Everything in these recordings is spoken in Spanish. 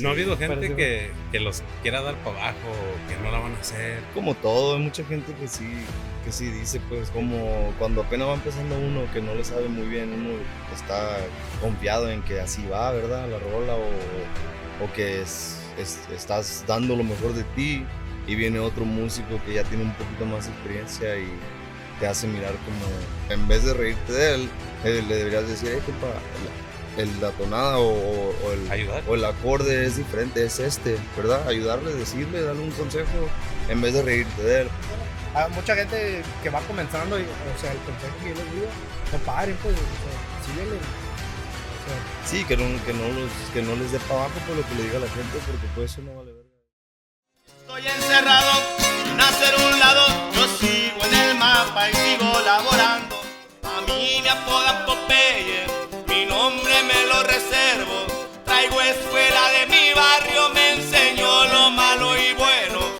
No ha habido gente que, que los quiera dar para abajo, que no la van a hacer. Como todo, hay mucha gente que sí, que sí dice, pues como cuando apenas va empezando uno, que no le sabe muy bien, uno está confiado en que así va, ¿verdad? La rola o, o que es, es- estás dando lo mejor de ti y viene otro músico que ya tiene un poquito más experiencia y te hace mirar como, en vez de reírte de él, eh, le deberías decir, hey, compa, el- la tonada o, o- o el, o el acorde es diferente, es este, ¿verdad? Ayudarle, decirle, darle un consejo en vez de reírte de él. Hay mucha gente que va comenzando, y, o sea, el consejo que yo les digo, no paren, pues, o sea, síguele. O sea, Sí, que no, que no, los, que no les dé para abajo por lo que le diga la gente, porque pues eso no vale verga. Estoy encerrado, nacer un lado, yo sigo en el mapa y sigo laborando. A mí me apodan Popeye, mi nombre me lo reservo. Traigo escuela de mi barrio, me enseñó lo malo y bueno.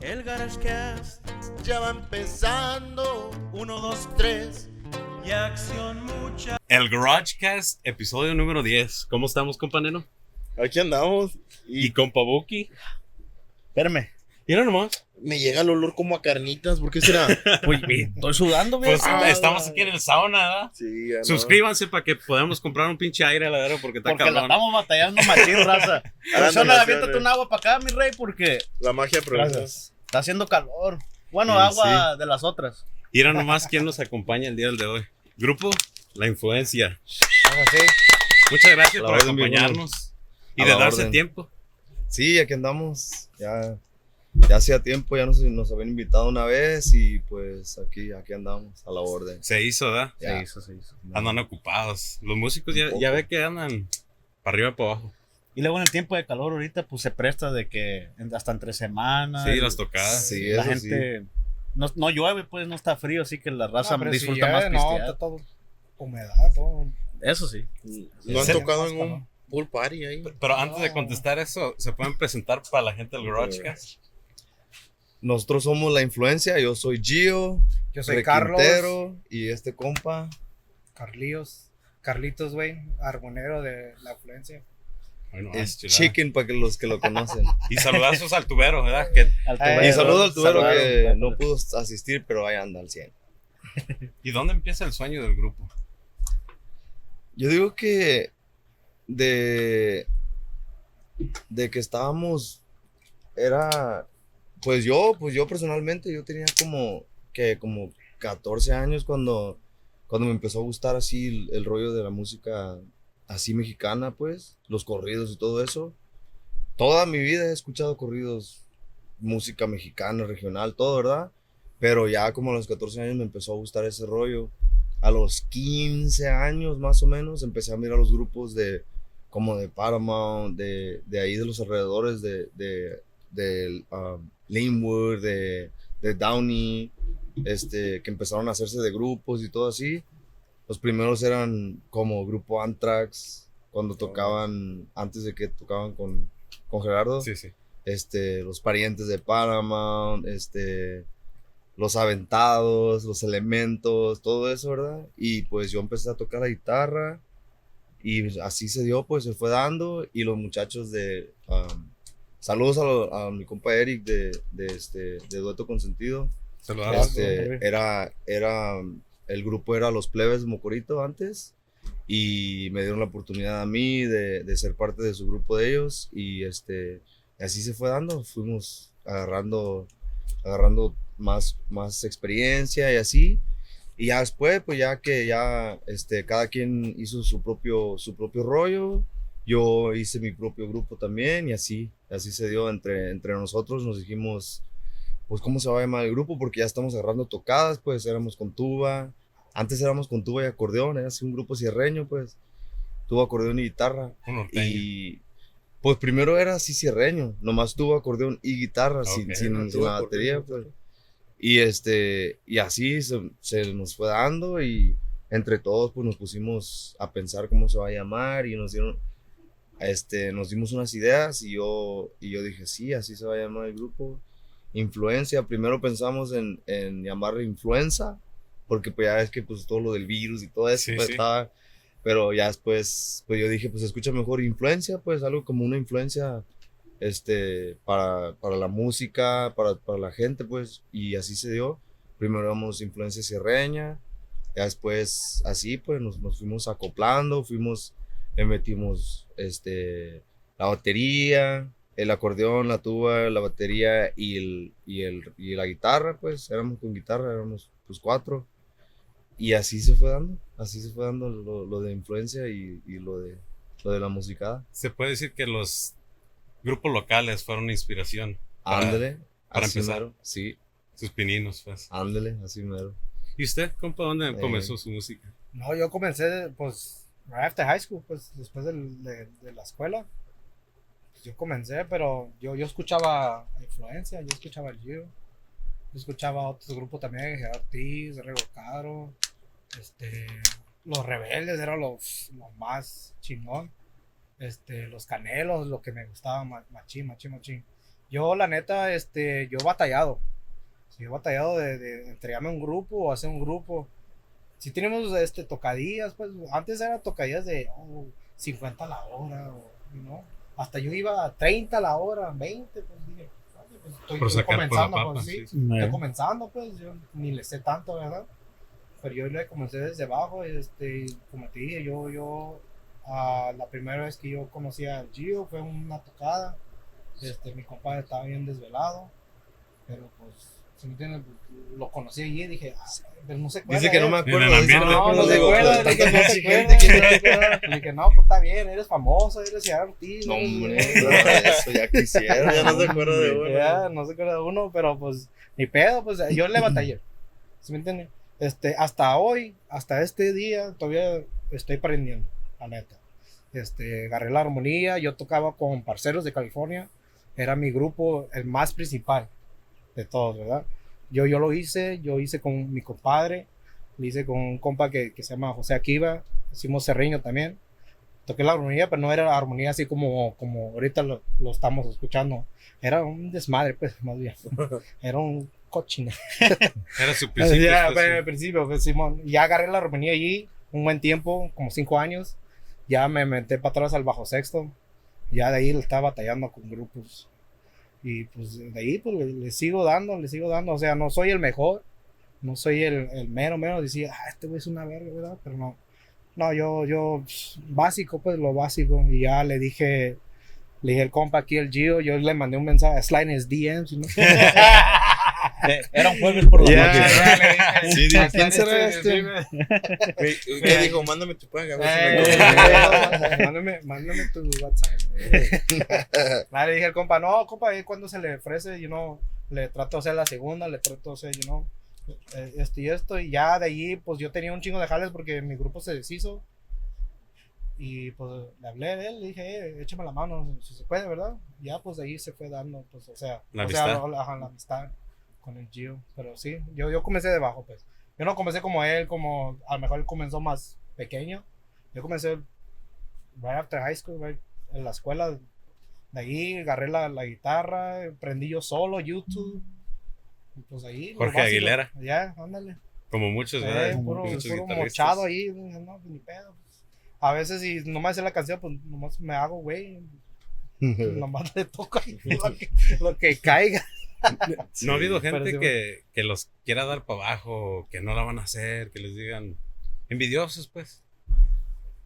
El GarageCast ya va empezando. Uno, dos, tres. Y acción mucha. El GarageCast, episodio número 10. ¿Cómo estamos, compañero? Aquí andamos. Y compa Buki. Espérame. Mira nomás. Me llega el olor como a carnitas. ¿Por qué será? Uy, estoy sudando, güey. Pues Ah, estamos aquí en el sauna, ¿verdad? sí, ya no. Suscríbanse para que podamos comprar un pinche aire a la vera porque está Porque la cabrón. estamos batallando machín, raza. Persona, aviéntate un agua para acá, mi rey, porque La magia progresa. Gracias. está haciendo calor. Bueno, Sí, agua de las otras. Mira nomás quién nos acompaña el día de hoy. Grupo La Influencia. Así. Muchas gracias A la por acompañarnos y A de la darse orden. tiempo. Sí, aquí andamos. Ya, ya hacía tiempo, ya nos, nos habían invitado una vez y pues aquí, aquí andamos a la orden. Se hizo, ¿verdad? Ya. Se hizo, se hizo. Andan ocupados. Los músicos ya, ya ve que andan para arriba y para abajo. Y luego en el tiempo de calor ahorita, pues se presta de que en- hasta entre semanas. Sí, las tocadas. Sí, la eso gente. No, no llueve, pues no está frío, así que la raza No, pero si disfruta llueve, más no, pistear. está todo humedad, todo. Eso sí. ¿No han Sí. tocado en un pool party ahí? Pero antes de No. contestar eso, ¿se pueden presentar para la gente del GarageCast? Nosotros somos la influencia, yo soy Gio, Yo soy Carlos, y este compa. Carlíos, Carlitos, güey, argonero de la afluencia. Bueno, Es es chulada. Chicken para que los que lo conocen. Y saludazos al tubero, ¿verdad? Que- Al Eh, tubero, y saludo al tubero saludos. que no pudo asistir, pero ahí anda al 100. ¿Y dónde empieza el sueño del grupo? Yo digo que de, de que estábamos, era, pues yo, pues yo personalmente, yo tenía como, que como 14 años cuando, cuando me empezó a gustar así el, el rollo de la música así mexicana, pues, los corridos y todo eso. Toda mi vida he escuchado corridos, música mexicana, regional, todo, ¿verdad? Pero ya como a los 14 años me empezó a gustar ese rollo a los 15 años más o menos empecé a mirar los grupos de como de Paramount, de, de ahí de los alrededores de, de, de um, Linwood, de, de Downey, este, que empezaron a hacerse de grupos y todo así. Los primeros eran como grupo Anthrax, cuando tocaban, antes de que tocaban con, con Gerardo Sí, sí. este, los parientes de Paramount, este, los aventados, los elementos, todo eso, ¿verdad? Y pues yo empecé a tocar la guitarra y así se dio, pues se fue dando y los muchachos de... um, saludos a, lo- a mi compa Eric de, de, este, de Dueto Consentido. Saludos. Este, era, era, el grupo era Los Plebes Mocorito antes y me dieron la oportunidad a mí de, de ser parte de su grupo de ellos y este, así se fue dando, fuimos agarrando, agarrando más, más experiencia y así. Y ya después, pues ya que ya este, cada quien hizo su propio, su propio rollo, yo hice mi propio grupo también y así, así se dio entre, entre nosotros, nos dijimos, pues cómo se va a llamar el grupo, porque ya estamos agarrando tocadas, pues éramos con tuba, antes éramos con tuba y acordeón, era así un grupo cierreño, pues, tuba, acordeón y guitarra, y pues primero era así cierreño, nomás tuba, acordeón y guitarra, sin, Ok. sin, sin la batería, pues. Y este, y así se, se nos fue dando y entre todos pues nos pusimos a pensar cómo se va a llamar y nos dieron, este, nos dimos unas ideas y yo, y yo dije, sí, así se va a llamar el grupo. Influencia, primero pensamos en, en llamarle influenza, porque pues ya es que pues todo lo del virus y todo eso Sí, pues, sí. estaba, Pero ya después, pues yo dije, pues escucha mejor influencia, pues algo como una influencia este, para, para la música, para, para la gente, pues, y así se dio. Primero éramos influencia sierreña, ya después así, pues nos, nos fuimos acoplando, fuimos, le metimos este, la batería, el acordeón, la tuba, la batería y, el, y, el, y la guitarra, pues éramos con guitarra, éramos pues cuatro. Y así se fue dando, así se fue dando lo, lo de influencia y, y lo, de, lo de la musicada. Se puede decir que los grupos locales fueron una inspiración. Para- Ándele, para así empezar. mero, sí, Sus pininos, pues. ándele, así mero. ¿Y usted, compa, dónde Eh. comenzó su música? No, yo comencé, pues, right after high school, pues, después del- de, de la escuela. Pues, yo comencé, pero yo, yo escuchaba influencia, yo escuchaba el Gio. Yo escuchaba otros grupos también, Gerard Ortiz, Rego Caro, este, Los Rebeldes eran los, los más chingón. Este, los Canelos, lo que me gustaba, ma- machín, machín, machín. Yo, la neta, este, yo batallado. Yo he batallado de, de entregarme un grupo o hacer un grupo. Si tenemos este, tocadillas, pues antes eran tocadillas de oh, 50 la hora, o, ¿no? Hasta yo iba a 30 la hora, 20, pues dije, "Oye, pues, estoy, Por estoy sacar por la comenzando, papa, pues, sí. sí, estoy comenzando, pues yo ni le sé tanto, ¿verdad? Pero yo le comencé desde abajo, este, y como te dije, yo, yo, ah, la primera vez que yo conocí a Gio fue una tocada, este, mi compadre estaba bien desvelado, pero pues, lo conocí allí y dije, ah, pero no se acuerda Dice que no me acuerdo. No, no me se acuerdo. acuerda, dije, no se acuerda. dije, no, pues está bien, eres famoso, eres Ortiz. No, hombre, eso ya quisiera. Ya no se acuerda de uno. Ya, no se acuerda de uno, pero pues, ni pedo, pues yo le batallé. ¿Sí me entiendes? Este, hasta hoy, hasta este día, todavía estoy aprendiendo, la neta. Este, agarré la armonía, yo tocaba con Parceros de California, era mi grupo, el más principal de todos, ¿verdad? Yo, yo lo hice, yo hice con mi compadre, lo hice con un compa que, que se llama José Akiva, hicimos Cerreño también. Toqué la armonía, pero no era armonía así como, como ahorita lo, lo estamos escuchando. Era un desmadre, pues, más bien. Era un cochina. Era su principio. Ya, al principio, pues, Simón. Ya agarré la armonía allí un buen tiempo, como cinco años. Ya me metí para atrás al bajo sexto. Ya de ahí estaba batallando con grupos. Y pues de ahí pues le, sigo dando, le sigo dando. O sea, no soy el mejor. No soy el, el mero, mero. Decía, ah, este güey es una verga, ¿verdad? Pero no. No, yo, yo, básico, pues lo básico. Y ya le dije, le dije el compa aquí, el Gio, yo le mandé un mensaje, slide his DMs, ¿no? Era un jueves por la Ya, noche. Sí, dije, ¿quién será este? ¿Qué dijo? Mándame tu paga. me Eh, comes. mándame, mándame tu WhatsApp. Nada, le dije al compa, no, compa, ahí cuando se le ofrece, yo no, le trato de hacer la segunda, le trato de hacer, you know, eh, esto y esto, y ya de allí, pues yo tenía un chingo de jales porque mi grupo se deshizo. Y pues le hablé de él, le dije, eh, échame la mano, si se puede, ¿verdad? Ya pues de ahí se fue dando, pues, o sea, La o sea, la, ajá, la amistad con el Gio. Pero sí, yo, yo comencé debajo, pues. Yo no comencé como él, como a lo mejor él comenzó más pequeño. Yo comencé right after high school, right, en la escuela. De ahí agarré la, la guitarra, prendí yo solo YouTube. Y pues ahí. Jorge básico. Aguilera. Ya, ándale. Como muchos, Eh, ¿verdad? puro, Muchos puro mochado ahí. No, pues ni pedo. pues. A veces, si nomás sé la canción, pues nomás me hago, güey. Nomás le toco ahí lo que, lo que caiga. No ha habido gente sí, que, que los quiera dar para abajo, que no la van a hacer, que les digan envidiosos, pues.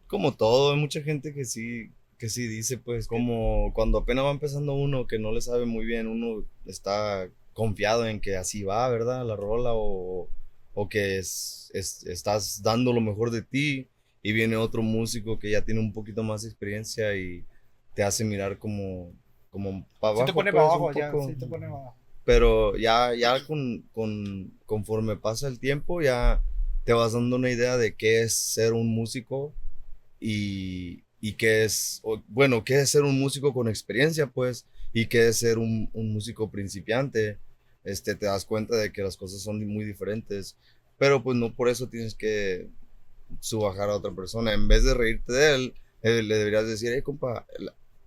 Como todo, hay mucha gente que sí, que sí dice, pues, como cuando apenas va empezando uno que no le sabe muy bien, uno está confiado en que así va, ¿verdad? La rola o, o que es, es- estás dando lo mejor de ti y viene otro músico que ya tiene un poquito más de experiencia y te hace mirar como, como para abajo. Si te pone pues, para abajo, ya. Sí te pone para abajo. Pero ya, ya con, con, conforme pasa el tiempo, ya te vas dando una idea de qué es ser un músico y, y qué es, bueno, qué es ser un músico con experiencia, pues, y qué es ser un, músico principiante. Este, te das cuenta de que las cosas son muy diferentes, pero pues no por eso tienes que subajar a otra persona. En vez de reírte de él, eh, le deberías decir, hey, compa,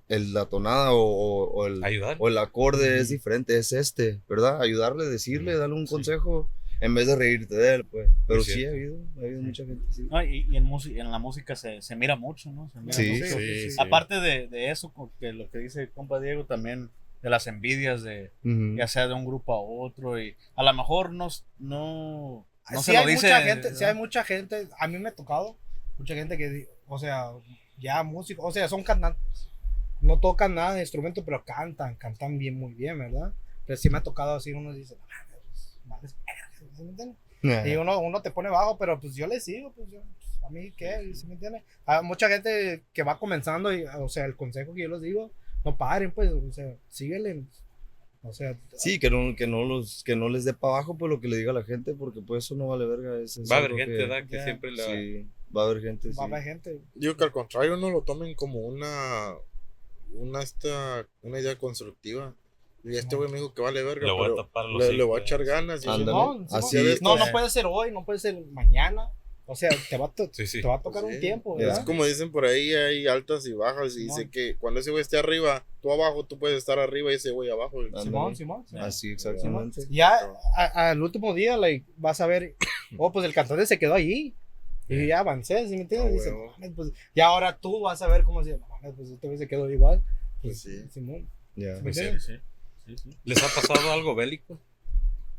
el- la tonada o, o- o el, o el acorde es diferente, es este, ¿verdad? Ayudarle, decirle, darle un Sí. consejo. en vez de reírte de él, pues. Pero sí ha habido, ha habido mucha gente, sí. No, y, y en, música, en la música se, se mira mucho, ¿no? Se mira Sí, mucho. sí, sí. Aparte de, de eso, que lo que dice compa Diego también, de las envidias de Ujú. ya sea de un grupo a otro y a lo mejor no, no, no sí se lo hay dice. mucha gente, sí hay mucha gente, a mí me ha tocado, mucha gente que, o sea, ya músicos, o sea, son cantantes. No tocan nada de instrumento, pero cantan, cantan bien, muy bien, ¿verdad? Pero sí me ha tocado así, uno dice, "No mames, pues, vales verga", ¿sí me entiendes? Y uno, uno te pone bajo, pero pues yo le sigo, pues yo, pues, a mí qué, ¿sí me entiendes? Hay mucha gente que va comenzando, y, o sea, el consejo que yo les digo, no paren, pues, o sea, síguele. O sea, Sí, que no, que no los, que no les dé para abajo pues lo que le diga la gente, porque pues eso no vale verga. es- es Va a haber gente, que- ¿verdad? Que ya, siempre la. Sí, va a haber gente, va a haber gente. Digo que al contrario no lo tomen como una una esta una idea constructiva. Y este güey me dijo que vale verga, Le voy a pero tapar los le, le voy a echar ganas. Y Ándale. Simón. Así es. No, no puede ser hoy, no puede ser mañana. O sea, te va a, to- Sí, sí. te va a tocar Sí. un tiempo, Ya. Es ¿verdad? como dicen por ahí, hay altas y bajas. Y Simón. dice que cuando ese güey esté arriba, tú abajo, tú puedes estar arriba y ese güey abajo. Simón, Simón. Simón. Así, Simón. exactamente. Ya a- al último día, like, vas a ver, oh, pues el cantante se quedó allí. Y ya avancé, ¿sí me entiendes? Ah, Dice, huevo. "No mames, pues, y ahora tú vas a ver cómo se pues este se quedó igual. Pues sí. Simón. Ya. ¿Me Pues Sí, sí, sí, sí. ¿Les ha pasado algo bélico?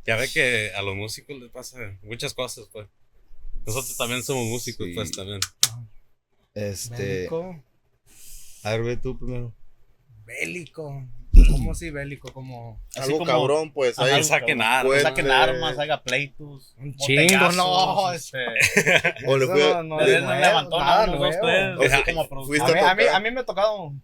Ya ve que a los músicos les pasa muchas cosas, pues. Nosotros también somos músicos, Sí. pues también. Este, Bélico. a ver, ve tú primero. Bélico. ¿Cómo así bélico? Como Así Algo como- cabrón, pues. Ahí- Que saquen armas. Saquen armas, haga pleitos. Un chingo, no, este, O le a- no- le levantó nada como A mí, a, mí, tocar. a mí me ha tocado un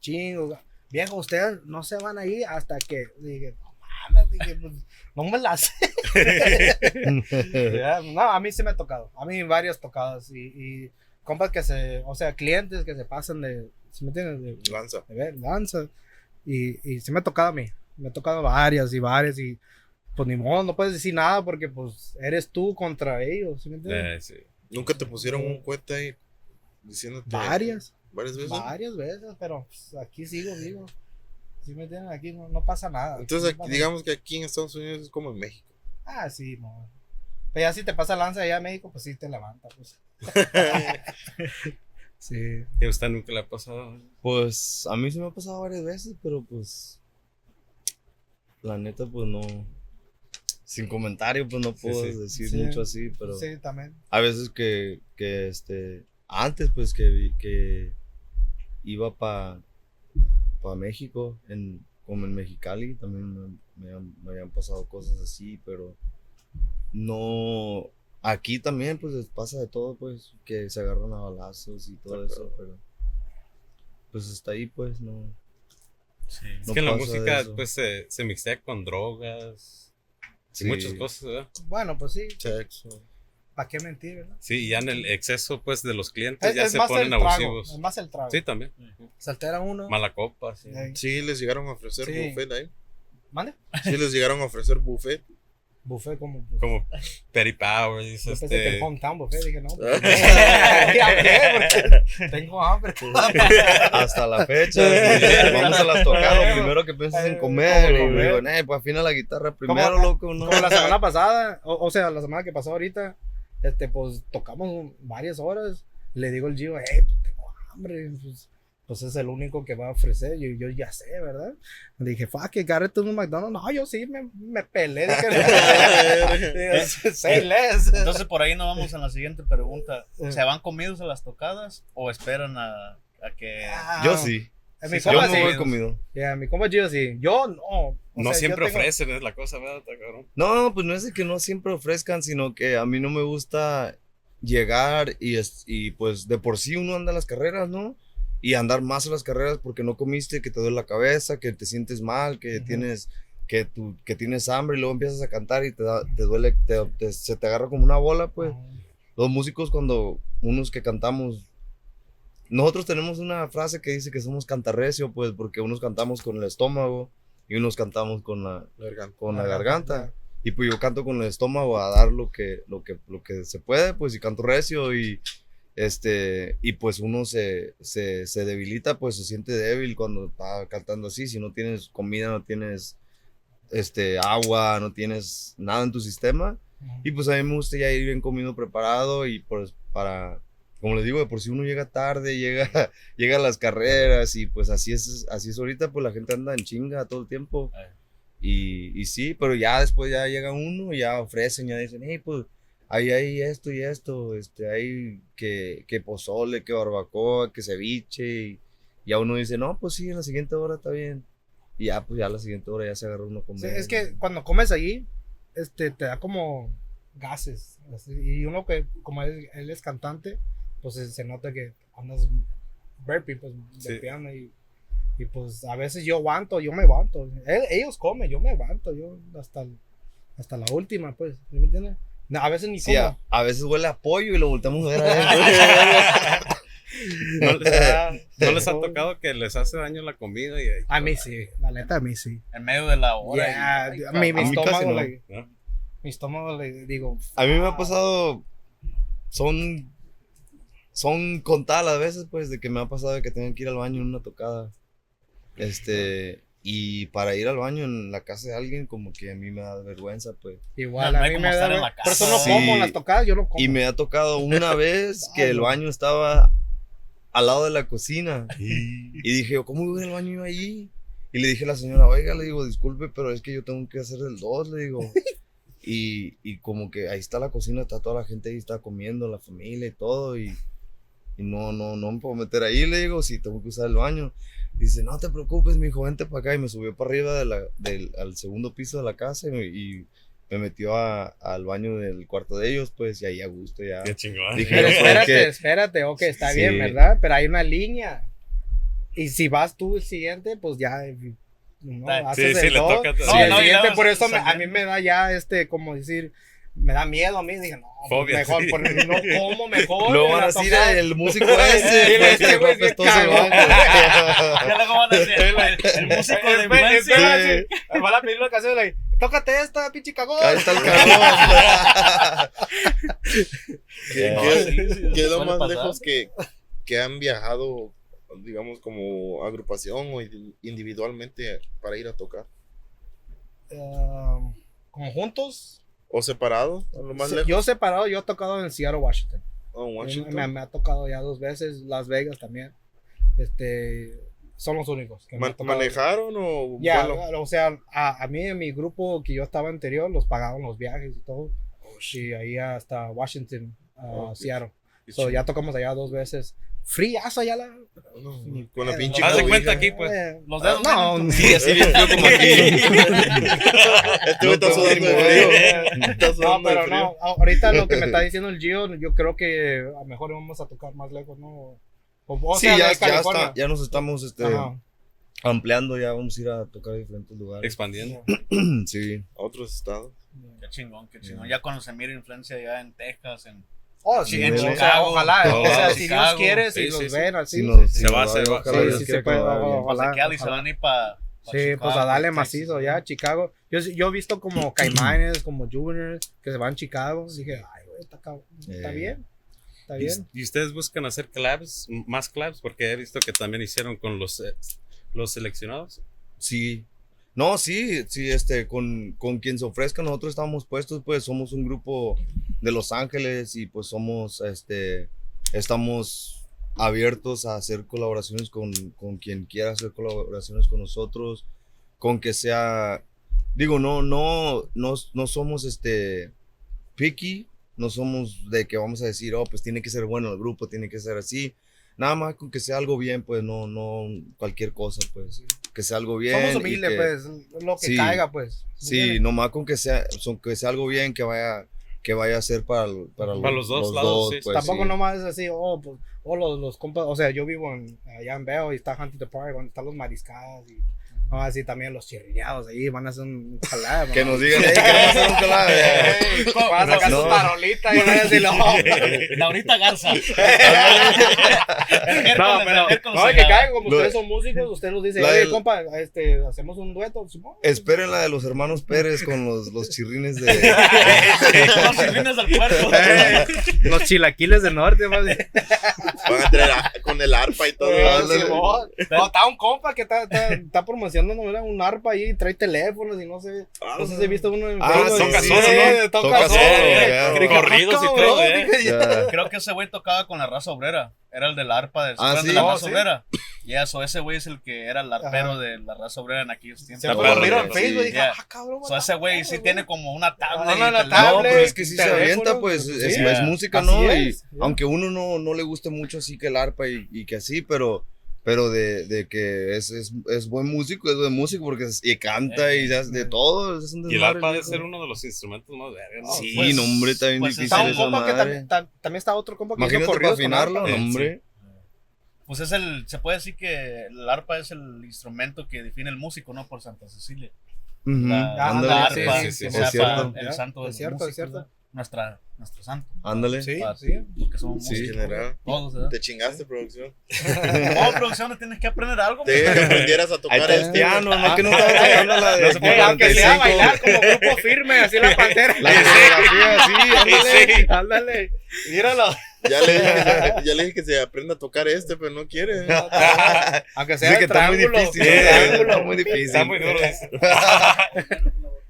chingo. Viejo, ustedes no se van a ir hasta que. Dije, no mames, dije, pues, no me la sé. No, a mí sí me ha tocado. A mí varias tocadas. Y, y compas que se. O sea, clientes que se pasan de. ¿Sí me entiendes? De, Lanza. de ver, danza. Y, y sí me ha tocado a mí. Me ha tocado varias y varias. Y pues ni modo, no puedes decir nada porque pues eres tú contra ellos. ¿Sí me entiendes? Eh, sí. Nunca te pusieron un cuete ahí diciéndote. Varias. Varias veces. Varias veces, pero pues, aquí sigo, digo. ¿Sí me entienden? Aquí no, no pasa nada. Entonces, No pasa aquí, digamos que aquí en Estados Unidos es como en México. Ah, sí, no. Pero ya si te pasa lanza allá a México, pues sí te levanta, pues. sí. ¿Y a usted nunca le ha pasado? Pues a mí se me ha pasado varias veces, pero pues la neta pues no sin comentario pues no puedo sí. decir Sí. mucho así, pero Sí, también. a veces que, que este antes pues que vi- que iba para pa México en como en Mexicali también me, me han- me habían pasado cosas así, pero no aquí también pues pasa de todo pues que se agarran a balazos y todo eso, pero pues hasta ahí pues no Sí. Es No que en la música pues se, se mixtea con drogas Sí. y muchas cosas, ¿verdad? Bueno, pues sí. Sexo. ¿Para qué mentir, verdad? Sí, y ya en el exceso pues de los clientes Es, ya es se más ponen el trago. abusivos. Es más el trago. Sí, también. Se altera uno. Mala copa, sí. Sí, les llegaron a ofrecer Sí. buffet ahí. ¿Mande? Sí, les llegaron a ofrecer buffet. Buffet como. Como Perry Powers, Yo pensé que el este... hometown buffet, dije, no. pues, tengo hambre. hasta la fecha sí, vamos a las tocar lo primero que piensas en comer y digo, "Eh, pues afina la guitarra primero Como- loco no Como la semana pasada, o, o sea, la semana que pasó ahorita, este, pues tocamos varias horas. Le digo al Gio, hey, pues tengo hambre. Pues, pues es el único que va a ofrecer. Yo, yo ya sé, ¿verdad? Le dije, fuck, que agárrate un McDonald's. No, yo sí me, me peleé. Dije, Say less. Entonces por ahí nos vamos a la siguiente pregunta. Eh. ¿Se van comidos a las tocadas o esperan a, a que... Ah, yo sí En mi Sí, yo compa sí. voy comido Ya, mi compa Gio sí. Yo no. O No sea, yo siempre tengo- ofrecen, es la cosa, ¿verdad? Cabrón. no pues no es de que no siempre ofrezcan sino que a mí no me gusta llegar y, es- y pues de por sí uno anda a las carreras no y andar más a las carreras porque no comiste que te duele la cabeza que te sientes mal que Ujú. tienes que tú que tienes hambre y luego empiezas a cantar y te, da- te duele te- te- se te agarra como una bola pues los músicos cuando unos que cantamos nosotros tenemos una frase que dice que somos cantarrecio pues porque unos cantamos con el estómago y unos cantamos con la Verga. con la Ah, garganta y pues yo canto con el estómago a dar lo que lo que lo que se puede pues y canto recio y este y pues uno se, se, se debilita pues se siente débil cuando está cantando así si no tienes comida no tienes este agua no tienes nada en tu sistema. Y pues a mí me gusta ya ir bien comido preparado y pues para, como les digo, de por si uno llega tarde, llega, llega a las carreras y pues así es, así es ahorita, pues la gente anda en chinga todo el tiempo. Y, y sí, pero ya después ya llega uno, y ya ofrecen, ya dicen, hey, pues ahí hay esto y esto, este, hay que, que pozole, que barbacoa, que ceviche, y ya uno dice, no, pues sí, en la siguiente hora está bien. Y ya, pues ya a la siguiente hora ya se agarra uno a Sí, comer. es que cuando comes allí, este, te da como gases. así, Y uno que, como él, él es cantante, pues se, se nota que andas burping, pues, Sí. burpeando y, y pues a veces yo aguanto, yo me aguanto. Él- ellos comen, yo me aguanto, yo hasta, hasta la última, pues, ¿sí ¿me entiendes? No, a veces ni Sí, a, a veces huele a pollo y lo volteamos a ver a él. ¿No les, ha, no les ha tocado que les hace daño la comida? Y, A mí sí, la neta a mí sí. En medio de la hora. y- Yeah, a mi, mi A mí casi estómago, no. le, ¿no? mi estómago le digo. A mí me ha pasado, son, son contadas las veces, pues, de que me ha pasado de que tengo que ir al baño en una tocada. Este, y para ir al baño en la casa de alguien, como que a mí me da vergüenza, pues. Igual, No, a hay mí como me da. estar en la Por eso no casa. como Sí. las tocadas, yo no como. Y me ha tocado una vez que el baño estaba al lado de la cocina. Y dije, ¿cómo voy al baño allí? Y le dije a la señora, oiga, le digo, disculpe, pero es que yo tengo que hacer el 2, le digo. Y, y como que ahí está la cocina, está toda la gente ahí, está comiendo, la familia y todo. Y, y no, no, no me puedo meter ahí, le digo, si tengo que usar el baño. Dice, no te preocupes, mi hijo, vente para acá. Y me subió para arriba de la- del, al segundo piso de la casa y, me- y me metió a- al baño del cuarto de ellos, pues, y ahí a gusto ya. Qué chingón. Dije, Pero espérate, espérate, ok, está Sí. bien, ¿verdad? Pero hay una línea. Y si vas tú el siguiente, pues ya. eh, No, Sí, haces sí, el le toca- Sí, No, el no, siguiente, luego por eso me- a mí me da ya este, como decir, me da miedo a mí. Dije, no, pues Fobia, mejor, sí. pues, no como mejor. En van a decir el músico ese, Sí, pues, este güey fue se. Ya luego van a decir, el, el músico de Espera, influencia. espera, sí. Me van a pedir la canción, like, tócate esta, pinche cagón. Ahí está el cagón. ¿Qué, No, qué- sí, sí, qué es lo más pasar. lejos que, que han viajado, digamos, como agrupación o indi- individualmente para ir a tocar? Um, como juntos. ¿O separado? A lo más Sí, lejos. Yo separado, yo he tocado en Seattle, Washington. Oh, Washington. Me, me ha tocado ya dos veces, Las Vegas también. Este, son los únicos. que me Ma- ha tocado. ¿Manejaron o Ya, vuelo? o sea, a, a mí en mi grupo que yo estaba anterior, los pagaban los viajes y todo. Oh, Y ahí hasta Washington, a Ok. Seattle. So, ya tocamos allá dos veces. Friazo allá la. No, con la pinche Haz cuenta aquí, pues. Eh, Los dedos no, menos Sí, así bien frío como aquí. Güey está No, sudando de no, frío. no, Está No, sudando de pero no, ahorita lo que me está diciendo el Gio, yo creo que a lo mejor vamos a tocar más lejos, ¿no? O, o Sí, sea, ya, ya, está, ya nos estamos este, Ajá. ampliando, ya vamos a ir a tocar a diferentes lugares. Expandiendo. Sí. A otros estados. Qué chingón, qué chingón. Ya cuando se mira influencia ya en Texas, en Oh, sí, en Chicago, Chicago. ojalá. O sea, si Chicago. Dios quiere, si Sí, los sí, ven así. Se va, se va. ojalá Sí, Dios sí quiera se van a ir para. Sí, pues a darle macizo ya, Chicago. Yo, yo he visto como Caimanes, como Juniors, que se van a Chicago. Dije, ay, güey, está, está Eh. bien. Está ¿Y, bien. y ustedes buscan hacer collabs, m- más collabs? Porque he visto que también hicieron con los, eh, los seleccionados. Sí. No, sí, sí, este, con, con quien se ofrezca, nosotros estamos puestos, pues somos un grupo de Los Ángeles y pues somos, este, estamos abiertos a hacer colaboraciones con, con quien quiera hacer colaboraciones con nosotros, con que sea, digo, no, no, no, no somos, este, picky, no somos de que vamos a decir, oh, pues tiene que ser bueno el grupo, tiene que ser así. Nada más con que sea algo bien, pues no, no cualquier cosa, pues. Que sea algo bien. Somos humildes, que- pues, lo que sí. caiga, pues. Sí, nomás con que sea, son, que sea algo bien, que vaya, que vaya a ser para, para, Para los dos lados, sí. pues, Tampoco sí. nomás es así, oh, pues, oh, los, los compas, o sea, yo vivo en, allá en Veo y está Hunting the Park, donde están los mariscados y, no, así también los chirriados ahí, van a hacer un collab. Que ¿no? nos digan, hey, queremos hacer un collab. Ey, Van a sacar No. su tarolita y van a decir, no, Laurita Garza. no, pero, no, que caigan, como ustedes son músicos, usted nos dice, La oye, compa, este, hacemos un dueto, Simón. Esperen la de los hermanos Pérez con los, los chirrines de... Los chirrines del puerto. Los chilaquiles del norte, más bien. Van a traer a Con el arpa y todo. No, está un compa que está, está, está promocionando ¿no? un arpa ahí, trae teléfonos y no sé. No sé si he visto uno en Ah, Facebook, toca solo, sí, ¿no? Toca solo, que, Corridos ah, y todo, eh. Creo que ese güey tocaba con la raza obrera. Era el de la arpa del Ah, ¿se acuerdan ¿sí? de la Oh, raza ¿sí? obrera. Y eso, ese güey es el que era el arpero Ajá. de la raza obrera en aquellos tiempos. Siempre lo miro en. Facebook y dije, ah, cabrón. So, ese güey sí tiene como una tablet. Ah, y no, la teléfono. No, tablet, pero es que sí se avienta, pues es, música, ¿no? y aunque uno no, no le guste mucho así que el arpa y, y que así, pero, pero de, de que es, es, es buen músico, es buen músico porque es- y canta y hace de todo. Es un Y el arpa debe ser uno de los instrumentos más vergas, ¿no? Sí, Pues- no, hombre, está bien pues difícil Está un esa compa que también, tam- también está otro compa que hizo corridos con afinarlo, arpa. no, hombre. Pues es el, se puede decir que el arpa es el instrumento que define el músico, ¿no? Por Santa Cecilia. La, Ah, ándale, la sí, arpa, sí, sí, o es sea, cierto. para el santo de Es cierto, es cierto. ¿verdad? Nuestra, nuestro santo. Ándale. Sí, Para- sí. Porque somos Sí, músicos. general. Todos, ¿verdad? Te chingaste, producción. Oh, producción, tienes que aprender algo. Te dije que aprendieras a tocar el este. piano, no que no estaba tocando la de aunque sea 45. bailar como grupo firme, así la pantera. La coreografía, sí, ándale. Ándale. Míralo. Ya le, dije que se, ya le dije que se aprenda a tocar este, pero no quiere. Aunque Sí, sea que está muy difícil. ¿eh? triángulo. Está muy difícil. Está muy duro.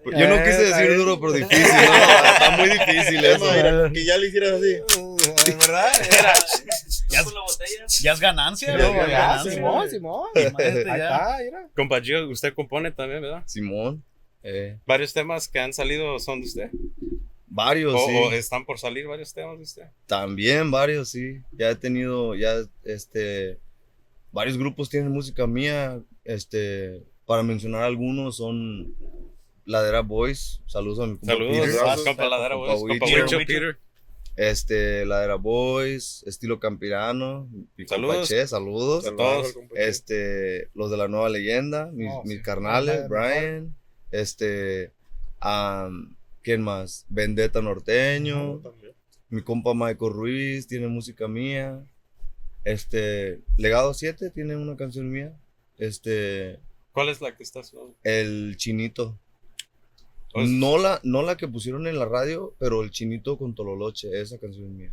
Yo no quise decir duro, pero difícil. No, está muy difícil eso. Mira, que ya le hicieras así. ¿Verdad? Era. Ya, ya es ganancia, Ya ¿no? es Ya Ya, ganancia, Simón, Simón. Ahí ya. está, mira. Compa Gio, usted compone también, ¿verdad? Simón. Eh, Varios temas que han salido son de usted. varios, O, sí. o están por salir varios temas de usted. También varios, sí. Ya he tenido, ya, este, varios grupos tienen música mía. Este, para mencionar algunos son Ladera Boys. Saludos a mi compa Saludos, Peter. a compa Ladera Compa Boys, compa Wicho. Wicho Peter. Este, Ladera Boys, Estilo Campirano. Mi compa Saludos. Che, saludos. todos. Este, los de la nueva leyenda, mis, Oh, mis sí. carnales. Brian. Este, am, ¿quién más? Vendetta Norteño. Mi compa Michael Ruiz tiene música mía. Este, Legado 7 tiene una canción mía. Este, ¿Cuál es la que estás? El Chinito. No la, no la que pusieron en la radio, pero el Chinito con Tololoche, esa canción es mía.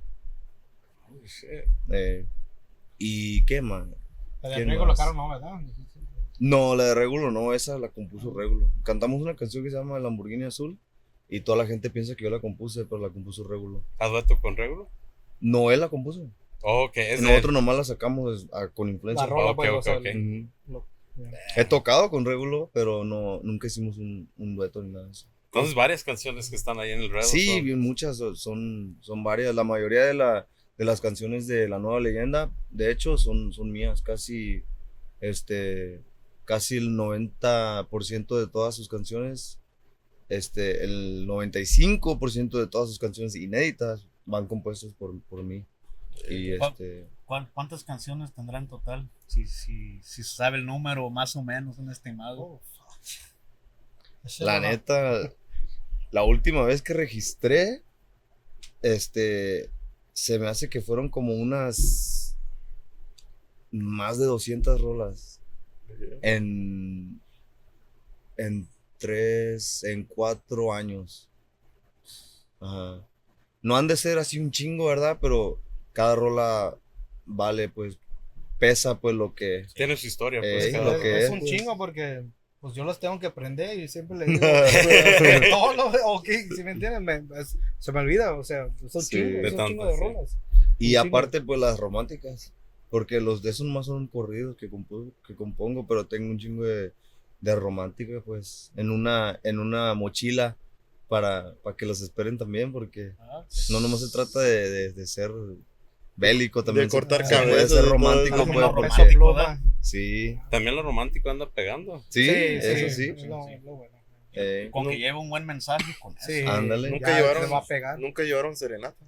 Eh, ¿Y qué más? La de ¿Quién Riego más? lo caro no, ¿verdad? No, la de Regulo no, esa la compuso Regulo. Cantamos una canción que se llama Lamborghini Azul y toda la gente piensa que yo la compuse, pero la compuso Regulo. ¿Has dueto con Regulo? No, él la compuso. Oh, ok, es Nosotros nomás la sacamos a- con influencia. La rola, Ok, pues. He tocado con Regulo, pero no, nunca hicimos un, un dueto ni nada de eso. Entonces, varias canciones que están ahí en el Red. Sí, son- muchas, son- son, varias. La mayoría de, la, de las canciones de La Nueva Leyenda, de hecho, son, son mías. Casi, este, casi el 90% de todas sus canciones, este, el 95% de todas sus canciones inéditas van compuestas por, por mí. Y ¿Cuál- este, ¿Cuál- ¿Cuántas canciones tendrá en total? Si, si, si se sabe el número, más o menos, un estimado. la neta, la última vez que registré, este, se me hace que fueron como unas más de 200 rolas en, en tres, en cuatro años. Ajá. No han de ser así un chingo, ¿verdad? Pero cada rola vale, pues, pesa, pues, lo que... Tiene su historia, Eh, pues. lo cada- que es, es, un pues. chingo porque pues yo los tengo que aprender y siempre le digo todo lo ok, si me entienden, me- es- se me olvida, o sea, son Sí, chingos, de son tanto, chingo de sí. rolas. Y chingo. aparte, pues las románticas. Porque los de esos más son corridos que, compu- que compongo, pero tengo un chingo de, de romántica, pues, en una, en una mochila para, para que los esperen también, porque Ah, no nomás se trata de, de- de ser bélico, también se- cortar se puede cabezas ser todo romántico, Peso pluma. sí, También lo romántico anda pegando. sí, eso sí. es lo- lo bueno. Eh, Con que lleve un buen mensaje con eso. Sí, Ándale. Nunca ya llevaron- se va a pegar. Nunca llevaron serenata.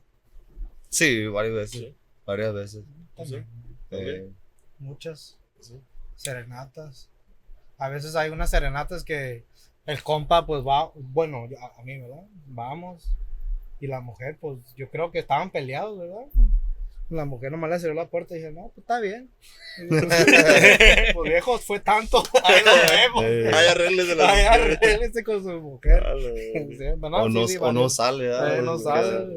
sí, varias veces, Sí. varias veces. También. Eh, Muchas Sí. serenatas. A veces hay unas serenatas que el compa pues va, bueno, a mí, ¿verdad? Vamos. Y la mujer, pues yo creo que estaban peleados, ¿verdad? La mujer nomás le cerró la puerta y dije, no, pues está bien. pues viejo, fue tanto. Ahí nos vemos. eh, Ay, arregles de la arréglese con su mujer. O, sí, no, sí, o no sale. Eh, no Porque- sale.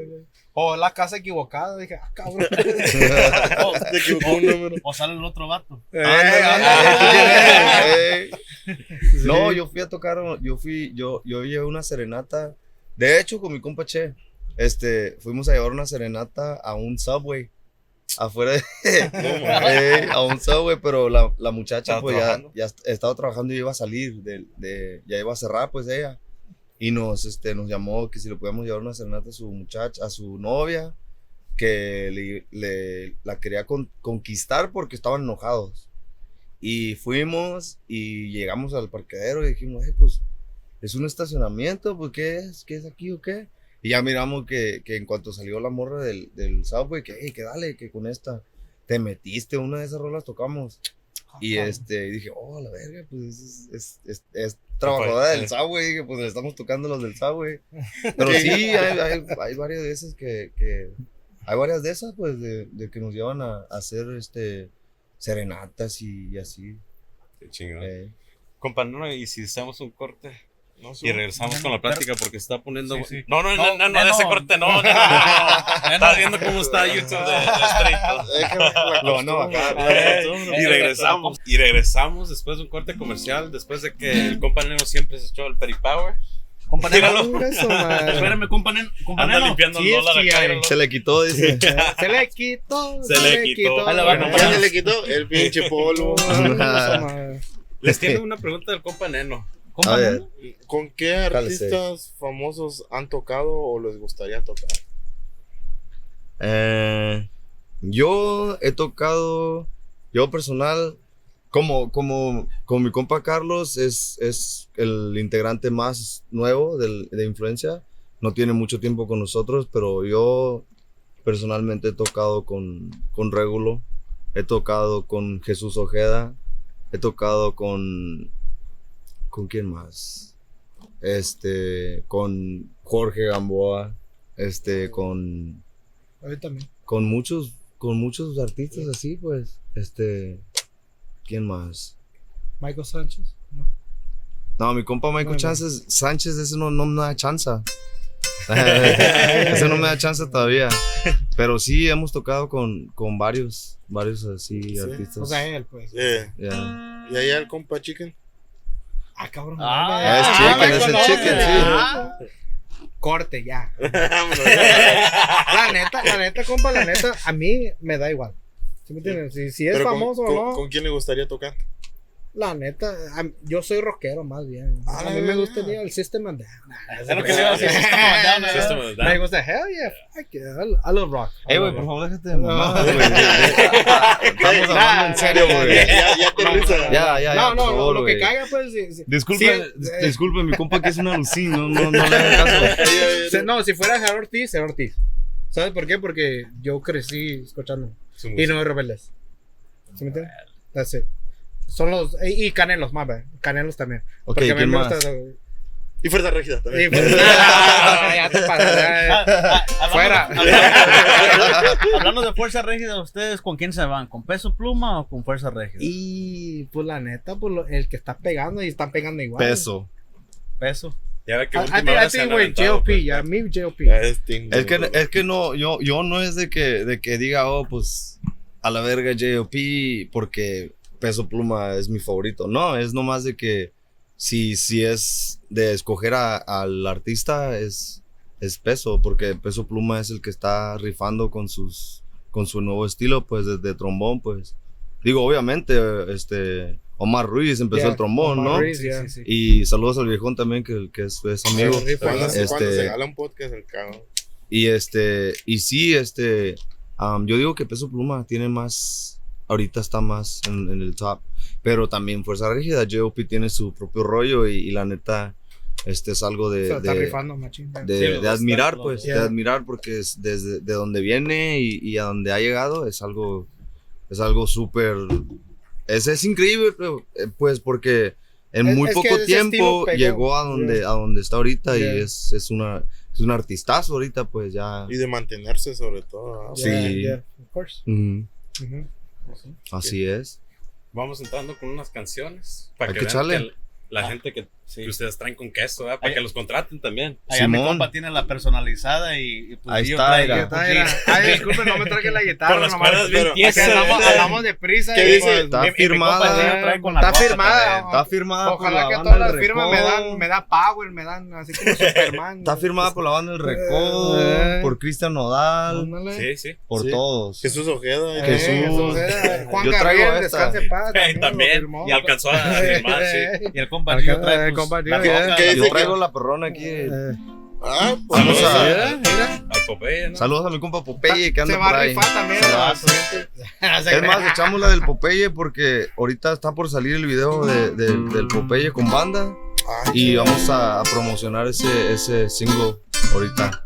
O la casa equivocada. Dije, ah, cabrón. O, sale el otro vato. Eh, Ándale, ándale. Ey. No, yo fui a tocar, yo fui, yo, yo llevé una serenata. De hecho, con mi compa Che, este, fuimos a llevar una serenata a un subway. Afuera de, a un subway, pero la, la muchacha ¿Estaba pues ya, trabajando? ya est- estaba trabajando y iba a salir de, de- ya iba a cerrar pues ella. Y nos, este, nos llamó que si le podíamos llevar una serenata a su muchacha, a su novia, que le, le- la quería con- conquistar porque estaban enojados. Y fuimos y llegamos al parqueadero y dijimos, "Eh, pues es un estacionamiento, pues ¿qué es? ¿Qué es aquí o qué? Y ya miramos que, que en cuanto salió la morra del, del subway, que, "Ey, que dale, que con esta te metiste, una de esas rolas tocamos. Y este, y dije, oh, la verga, pues es, es, es, es trabajadora del subway, dije, pues le estamos tocando los del subway. Pero sí, hay, hay, hay varias de esas que, que, hay varias de esas, pues, de, de que nos llevan a, a hacer, este, serenatas y, y así. Qué chingón. eh. Compa, no, y si hacemos un corte No, y regresamos con la plática porque está poniendo. Sí, sí. No, no, no, no, no, No, de ese no. corte, no, no, no. no, no. Estás viendo cómo está YouTube de, de Straight. Lo van a bajar. Y regresamos. Y regresamos después de un corte comercial, después de que el compañero siempre se echó el Petty Power. Companero. Mira eso, madre. Espérame, companero. Anda limpiando Sí, el dólar. Se le quitó, dice. Se le quitó. Se le quitó. Ahí le va, Bueno, ¿Ya companero. se le quitó? El pinche polvo. Les tiene una pregunta del compa Neno. A ver, ¿Con qué artistas famosos han tocado o les gustaría tocar? eh, yo he tocado, yo personal, como, como, como mi compa Carlos es, es el integrante más nuevo del- de influencia. No tiene mucho tiempo con nosotros, pero yo personalmente he tocado con, con Regulo, he tocado con Jesús Ojeda, he tocado con... ¿Con quién más? Este, con Jorge Gamboa, este, con, A mí también. con muchos, con muchos artistas así, pues, este, ¿quién más? Michael Sánchez. No. No, mi compa Michael No. Chances, Sánchez, ese no, no me da chance. ese no me da chance todavía. Pero sí hemos tocado con, con varios, varios así Sí. artistas. O sea, él, pues. Eh, Ya. ¿Y allá el compa Chicken? Ah, cabrón. Ah, es chicken, es el chicken, sí. Ah. Corte, ya. La neta, la neta, compa, la neta, a mí me da igual. ¿Sí me entiendes? Si, si es famoso con, o no, ¿Con quién le gustaría tocar? La neta, yo soy rockero más bien. Ah, a mí me gustaría el System and Down. Es lo que le iba a decir. System of a Down. System of a Down. Me gusta, hell yeah, fuck yeah, I, love rock. Eh, güey, por favor, déjate de mamar, güey. Estamos hablando en serio, güey. Ya, ya, ya aterriza. Ya, ya, ya. No, no, favor, lo que caiga, pues. sí, sí. Disculpe, Sí, eh, disculpe, mi compa que es una alucin, no, no, no le hagan caso. Se- no, si fuera Gerard Ortiz, Gerard Ortiz. ¿Sabes por qué? Porque yo crecí escuchando. Y no es rebeldes. ¿Sí me entiendes? That's it. Son los. Y, y Canelos, más, ve. Canelos también. Ok, Porque a mí ¿quién me más? gusta- Y Fuerza Régida y también. ya te Fuera. Hablando, de fuerza rígida, ¿ustedes con quién se van? ¿Con peso pluma o con fuerza rígida? Y pues la neta, pues lo- el que está pegando y están pegando igual. Peso. Peso. Ya ve que última güey, aventado, JLP, pues, ya, mi. Ya es que, es que no, yo, yo no es de que, de que diga, oh, pues, a la verga J.O.P. porque Peso Pluma es mi favorito. No, es nomás de que si, si es de escoger a- al artista, es, es Peso, porque Peso Pluma es el que está rifando con sus, con su nuevo estilo, pues, desde trombón, pues. Digo, obviamente, este, Omar Ruiz empezó Yeah, el trombón, Omar ¿no? Ruiz, yeah. Y saludos al viejón también, que, que es, es amigo. Sí, Cuando, Este- cuando se gala un podcast, el cabrón. Y este, y sí, este, am, yo digo que Peso Pluma tiene más, ahorita está más en, en el top, pero también Fuerza Rígida, J.O.P. tiene su propio rollo y, y la neta, este es algo de, de, rifando, machín. de- Sí, los de dos admirar, pues, de admirar porque es desde de donde viene y, y a donde ha llegado es algo, es algo súper, es, es increíble, eh, pues, porque en Es- muy es poco tiempo llegó a donde, Yeah. a donde está ahorita Yeah. y es, es una, es un artistazo ahorita, pues, ya. Y de mantenerse sobre todo. ¿ah? Sí. Of course. Así es. Vamos entrando con unas canciones. Para Hay que, que vean echarle. que la gente que Sí. que ustedes traen con queso, ¿verdad? Para Ay- que los contraten también. Allá mi Simón. compa tiene la personalizada y, y pues Ahí yo está, traigo- mira. Está, era- Ay, disculpe, no me traje la guitarra. Con las nomás. cuerdas bien andamos de prisa. ¿Qué y, dice? pues, Está mi- mi compa firmada. Está firmada. también. Está firmada por Ojalá la que banda todas las firmas me dan, me da power, me dan así como Superman. Está firmada por la banda del Recodo, Eh. por Cristian Nodal. Sí, sí. por Sí. todos. Jesús Ojeda. Eh, Jesús. Eh, Juan Yo traigo Gabriel, esta. descanse en paz. Eh, lo también. Y alcanzó a firmar, sí. Y el compa Gio trae pues, compa Gio, la ya. roca. ¿Qué Yo traigo que- la perrona aquí. Eh, Ah, pues, Vamos no, a- mira, mira. Al Popeye, ¿no? Saludos a mi compa Popeye que anda Se va por a ahí. rifar también. Es más, echamos la del Popeye porque ahorita está por salir el video de- de- del Popeye con banda Ah, y vamos a, a promocionar ese, ese single ahorita.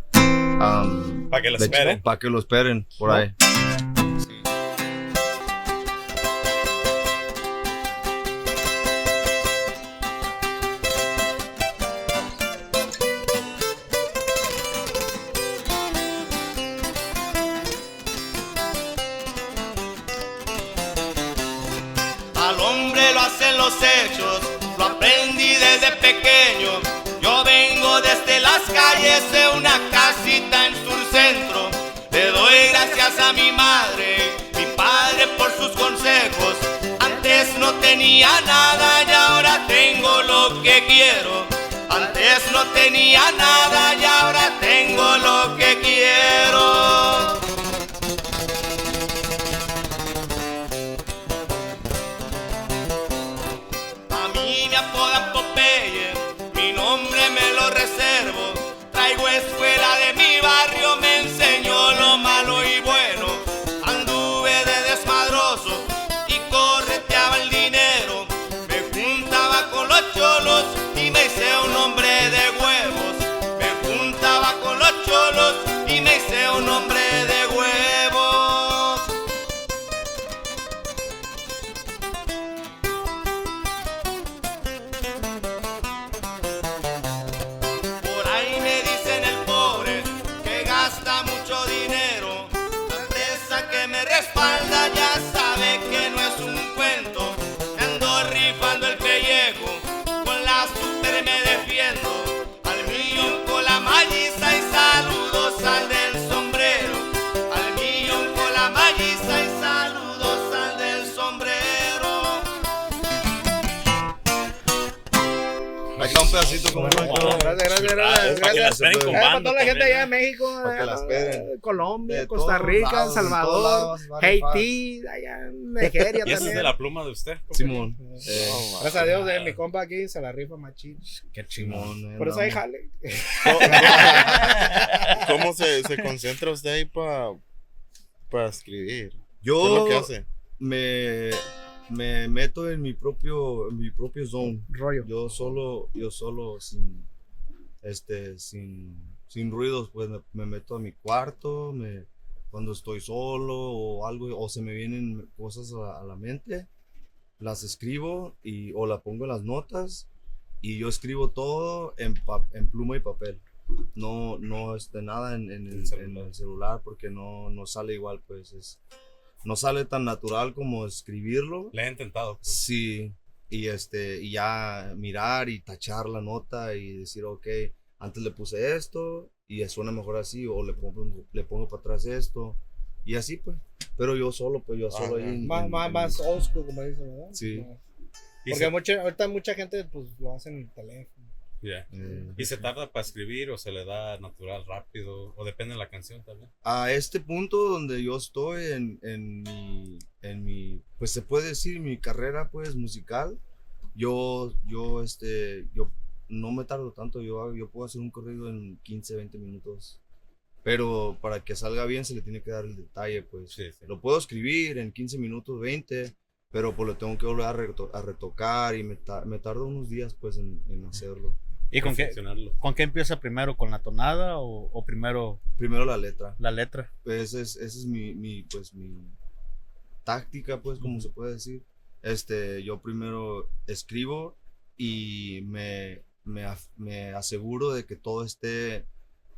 Para que lo esperen. Para que lo esperen por ahí. Consejos. Antes no tenía nada y ahora tengo lo que quiero. Antes no tenía nada y ahora tengo gracias. Para que la gracias. esperen con Eh, para banda toda la gente también, allá. México, Para la eh, esperen. Colombia, De Costa Rica, El de Salvador. Haití, allá en Nigeria Y esa es también. de la pluma de usted. Simón. Eh, Gracias a Dios, eh, mi compa aquí se la rifa machín. Qué eh, Por eso andamos. jale. ¿Cómo se, se concentra usted ahí para escribir? ¿Qué es Yo lo que hace? me, me meto en mi propio, en mi propio zone. Rollo. Yo solo, yo solo sin, este, sin, sin ruidos, pues me, me meto a mi cuarto, me, cuando estoy solo o algo, o se me vienen cosas a, a la mente, las escribo y, o la pongo en las notas y yo escribo todo en, en pluma y papel. No, no, este, nada en, el, en el celular porque no, no sale igual, pues es, no sale tan natural como escribirlo. Le he intentado. pues. Sí, y este, y ya mirar y tachar la nota y decir, ok, antes le puse esto y suena mejor así, o le pongo, le pongo para atrás esto, y así pues. Pero yo solo, pues yo solo ahí. en- Más, en- más, en- más old school, como dicen, ¿verdad? Sí. No. Porque mucha, ahorita mucha gente pues lo hace en el teléfono. Ya. eh, ¿Y se tarda para escribir o se le da natural rápido? O depende de la canción también. a este punto donde yo estoy en, en mi, en mi, pues se puede decir, mi carrera pues musical, yo, yo, este, yo no me tardo tanto, yo, yo puedo hacer un corrido en 15, 20 minutos, pero para que salga bien se le tiene que dar el detalle, pues. Sí, sí. Lo puedo escribir en 15 minutos, 20, pero pues lo tengo que volver a, reto- a retocar y me, ta- me tardo unos días pues en, en hacerlo. ¿Y con qué, con qué empieza primero? ¿Con la tonada o, o primero Primero la letra. la letra? Pues esa es, esa es mi, mi, pues, mi táctica, pues, como se puede decir. Este, yo primero escribo y me, me, aseguro de que todo esté,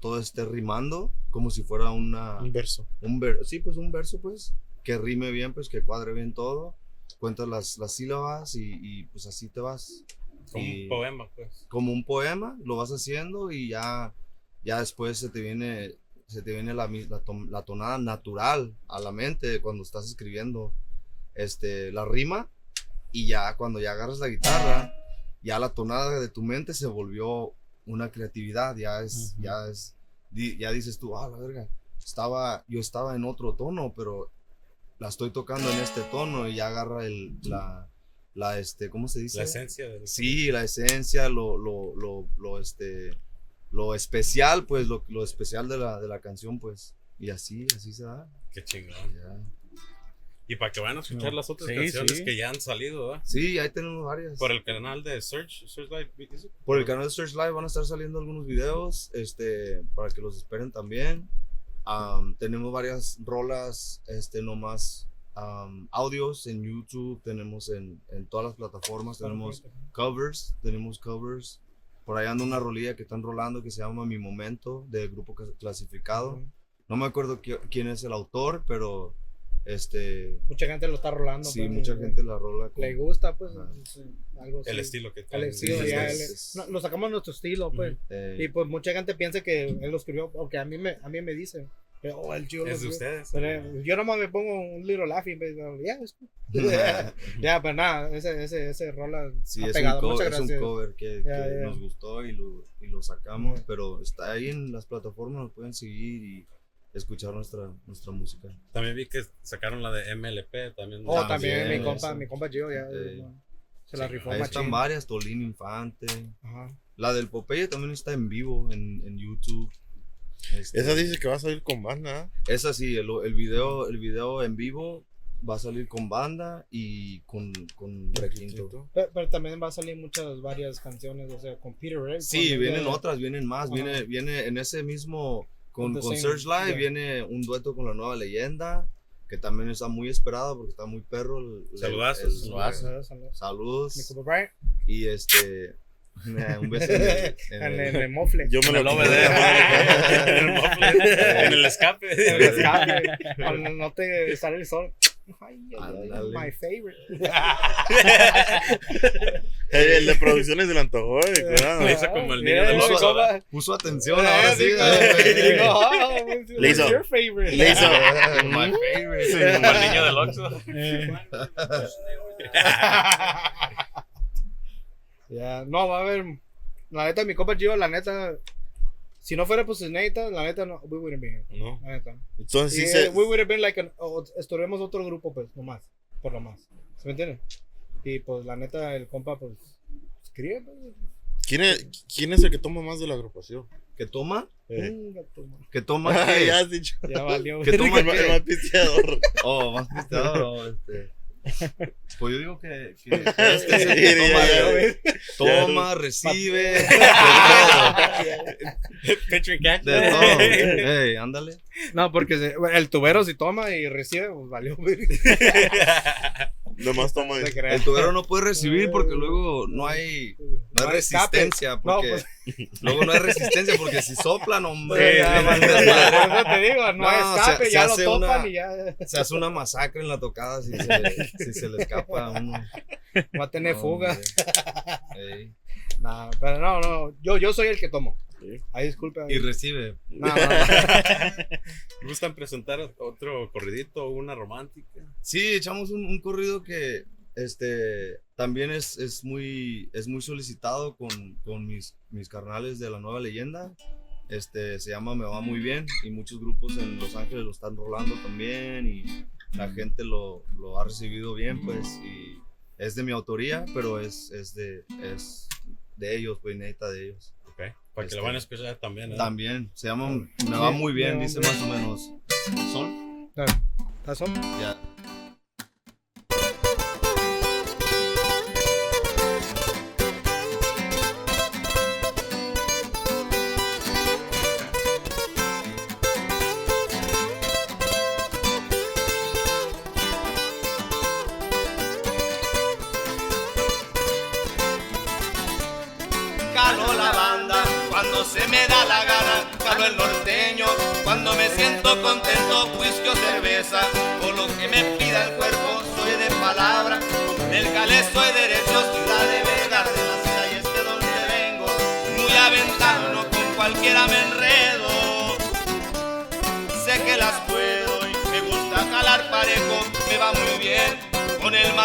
todo esté rimando como si fuera una, Un verso. un ver, sí, pues un verso, pues, que rime bien, pues, que cuadre bien todo. Cuentas las, las sílabas y, y, pues así te vas. Como Y- un poema, pues. como un poema, lo vas haciendo y ya, ya después se te viene, se te viene la, la, tonada natural a la mente cuando estás escribiendo este, la rima y ya cuando ya agarras la guitarra, ya la tonada de tu mente se volvió una creatividad, ya es, ya es, ya dices tú, ah, la verga, estaba, yo estaba en otro tono, pero la estoy tocando en este tono y ya agarra el, la, la, este, ¿cómo se dice? La esencia del. Sí, la esencia, lo, lo, lo, lo, este, lo especial, pues, lo, lo especial de la, de la canción, pues, y así, así se da. Qué chingón. ya. Y para que vayan a escuchar las otras Sí, canciones sí. que ya han salido, ¿verdad? Sí, ahí tenemos varias. Por el canal de Search, Search Live. Por el canal de Search Live van a estar saliendo algunos videos, este, para que los esperen también. Am, tenemos varias rolas, este, nomás am, audios en YouTube, tenemos en, en todas las plataformas, tenemos covers, tenemos covers. Por ahí anda una rolilla que están rolando que se llama Mi Momento, del grupo Clas- clasificado. No me acuerdo qui- quién es el autor, pero este, Mucha gente lo está rolando. sí, pues, mucha gente la rola. con- Le gusta, pues. Sí, algo El así. estilo que El traen. estilo, Sí, ya. es- el- es- no, lo sacamos nuestro estilo, pues. eh, Y pues mucha gente piensa que él lo escribió, porque a mí me, a mí me dicen, que, oh, el Es de ustedes. Pero yo nomás me pongo un little laughing, pero ya, es- ya, pero nada, ese, ese, ese rola Sí, ha es, pegado. un, co- Muchas es un gracias. cover que, Ya, que nos gustó y lo, y lo sacamos, pero está ahí en las plataformas, nos pueden seguir y escuchar nuestra, nuestra música. También vi que sacaron la de MLP. También. Oh, Ah, también mi compa, mi compa Gio ya Eh, se la sí, rifó Ahí están varias, Tolín Infante. Ajá. La del Popeye también está en vivo en, en YouTube. Este, Esa dice que va a salir con banda. Esa sí, el, el video, el video en vivo va a salir con banda y con, con requinto. Pero, pero también va a salir muchas, varias canciones, o sea, con Peter Ray. Sí, vienen otras, vienen más, Ajá. viene, viene en ese mismo, con, con Search Live, yeah. viene un dueto con la nueva leyenda, que también está muy esperado porque está muy perro. el- Saludazos, el- saludazos. Saludos, Y este, un beso en el- en en el- el, en el mofle. Yo me lo lo en el muffler, en el escape. En el escape, cuando no te sale el sol. Ay, ay, ay, Ándale. my favorite. El de producciones se le antojó, eh. Puso atención Eh, ahora sí. digo, güey. digo, what's Le hizo. your favorite? Le hizo. My favorite. Sí, como el niño del Oxxo. Ya, no, va a haber. La neta, mi compa Gio, la neta. Si no fuera pues neta, la neta, no, we wouldn't be here. No. La neta. Entonces Y, sí se. we would have been like, an, o- estuviéramos otro grupo, pues, nomás. Por lo más. ¿Se me entiende? Y pues, la neta, el compa, pues, escribe, pues. ¿Quién es, ¿Quién es el que toma más de la agrupación? ¿Que toma? Eh. ¿Que toma Ah, qué? ya has dicho. Ya valió. ¿Que toma El más pisteador. Oh, más pisteador, oh, este. Pues yo digo que, que que ya, toma, toma, recibe, todo, Cactus. de todo. Ey, ándale. No, porque el tubero si toma y recibe, pues valió. Güey. Nomás toma. Crea. El tubero no puede recibir porque luego no hay, no hay resistencia. No, Porque, pues, Luego no hay resistencia porque si soplan, Sí, hombre. ya, valió. Por eso te digo, no, No, hay escape, se- se ya lo hace topan una- y ya Se hace una masacre en la tocada si se, si se le escapa a uno. va a tener fuga. hombre. Nah, pero no, no, yo, yo soy el que tomo. Sí. Ahí disculpe. Y recibe. No, no, no. ¿Gustan presentar otro corridito o una romántica? Sí, echamos un, un corrido que este también es, es muy es muy solicitado con, con mis, mis carnales de la nueva leyenda. Este se llama Me va muy bien y muchos grupos en Los Ángeles lo están rolando también y la gente lo, lo ha recibido bien pues y es de mi autoría, pero es, es de es de ellos, pues neta de ellos. Ok. Para que Este, lo van a escuchar también. ¿eh? También se llama Me va muy bien, dice más o menos. Sol. ¿Estás on? Ya. Calo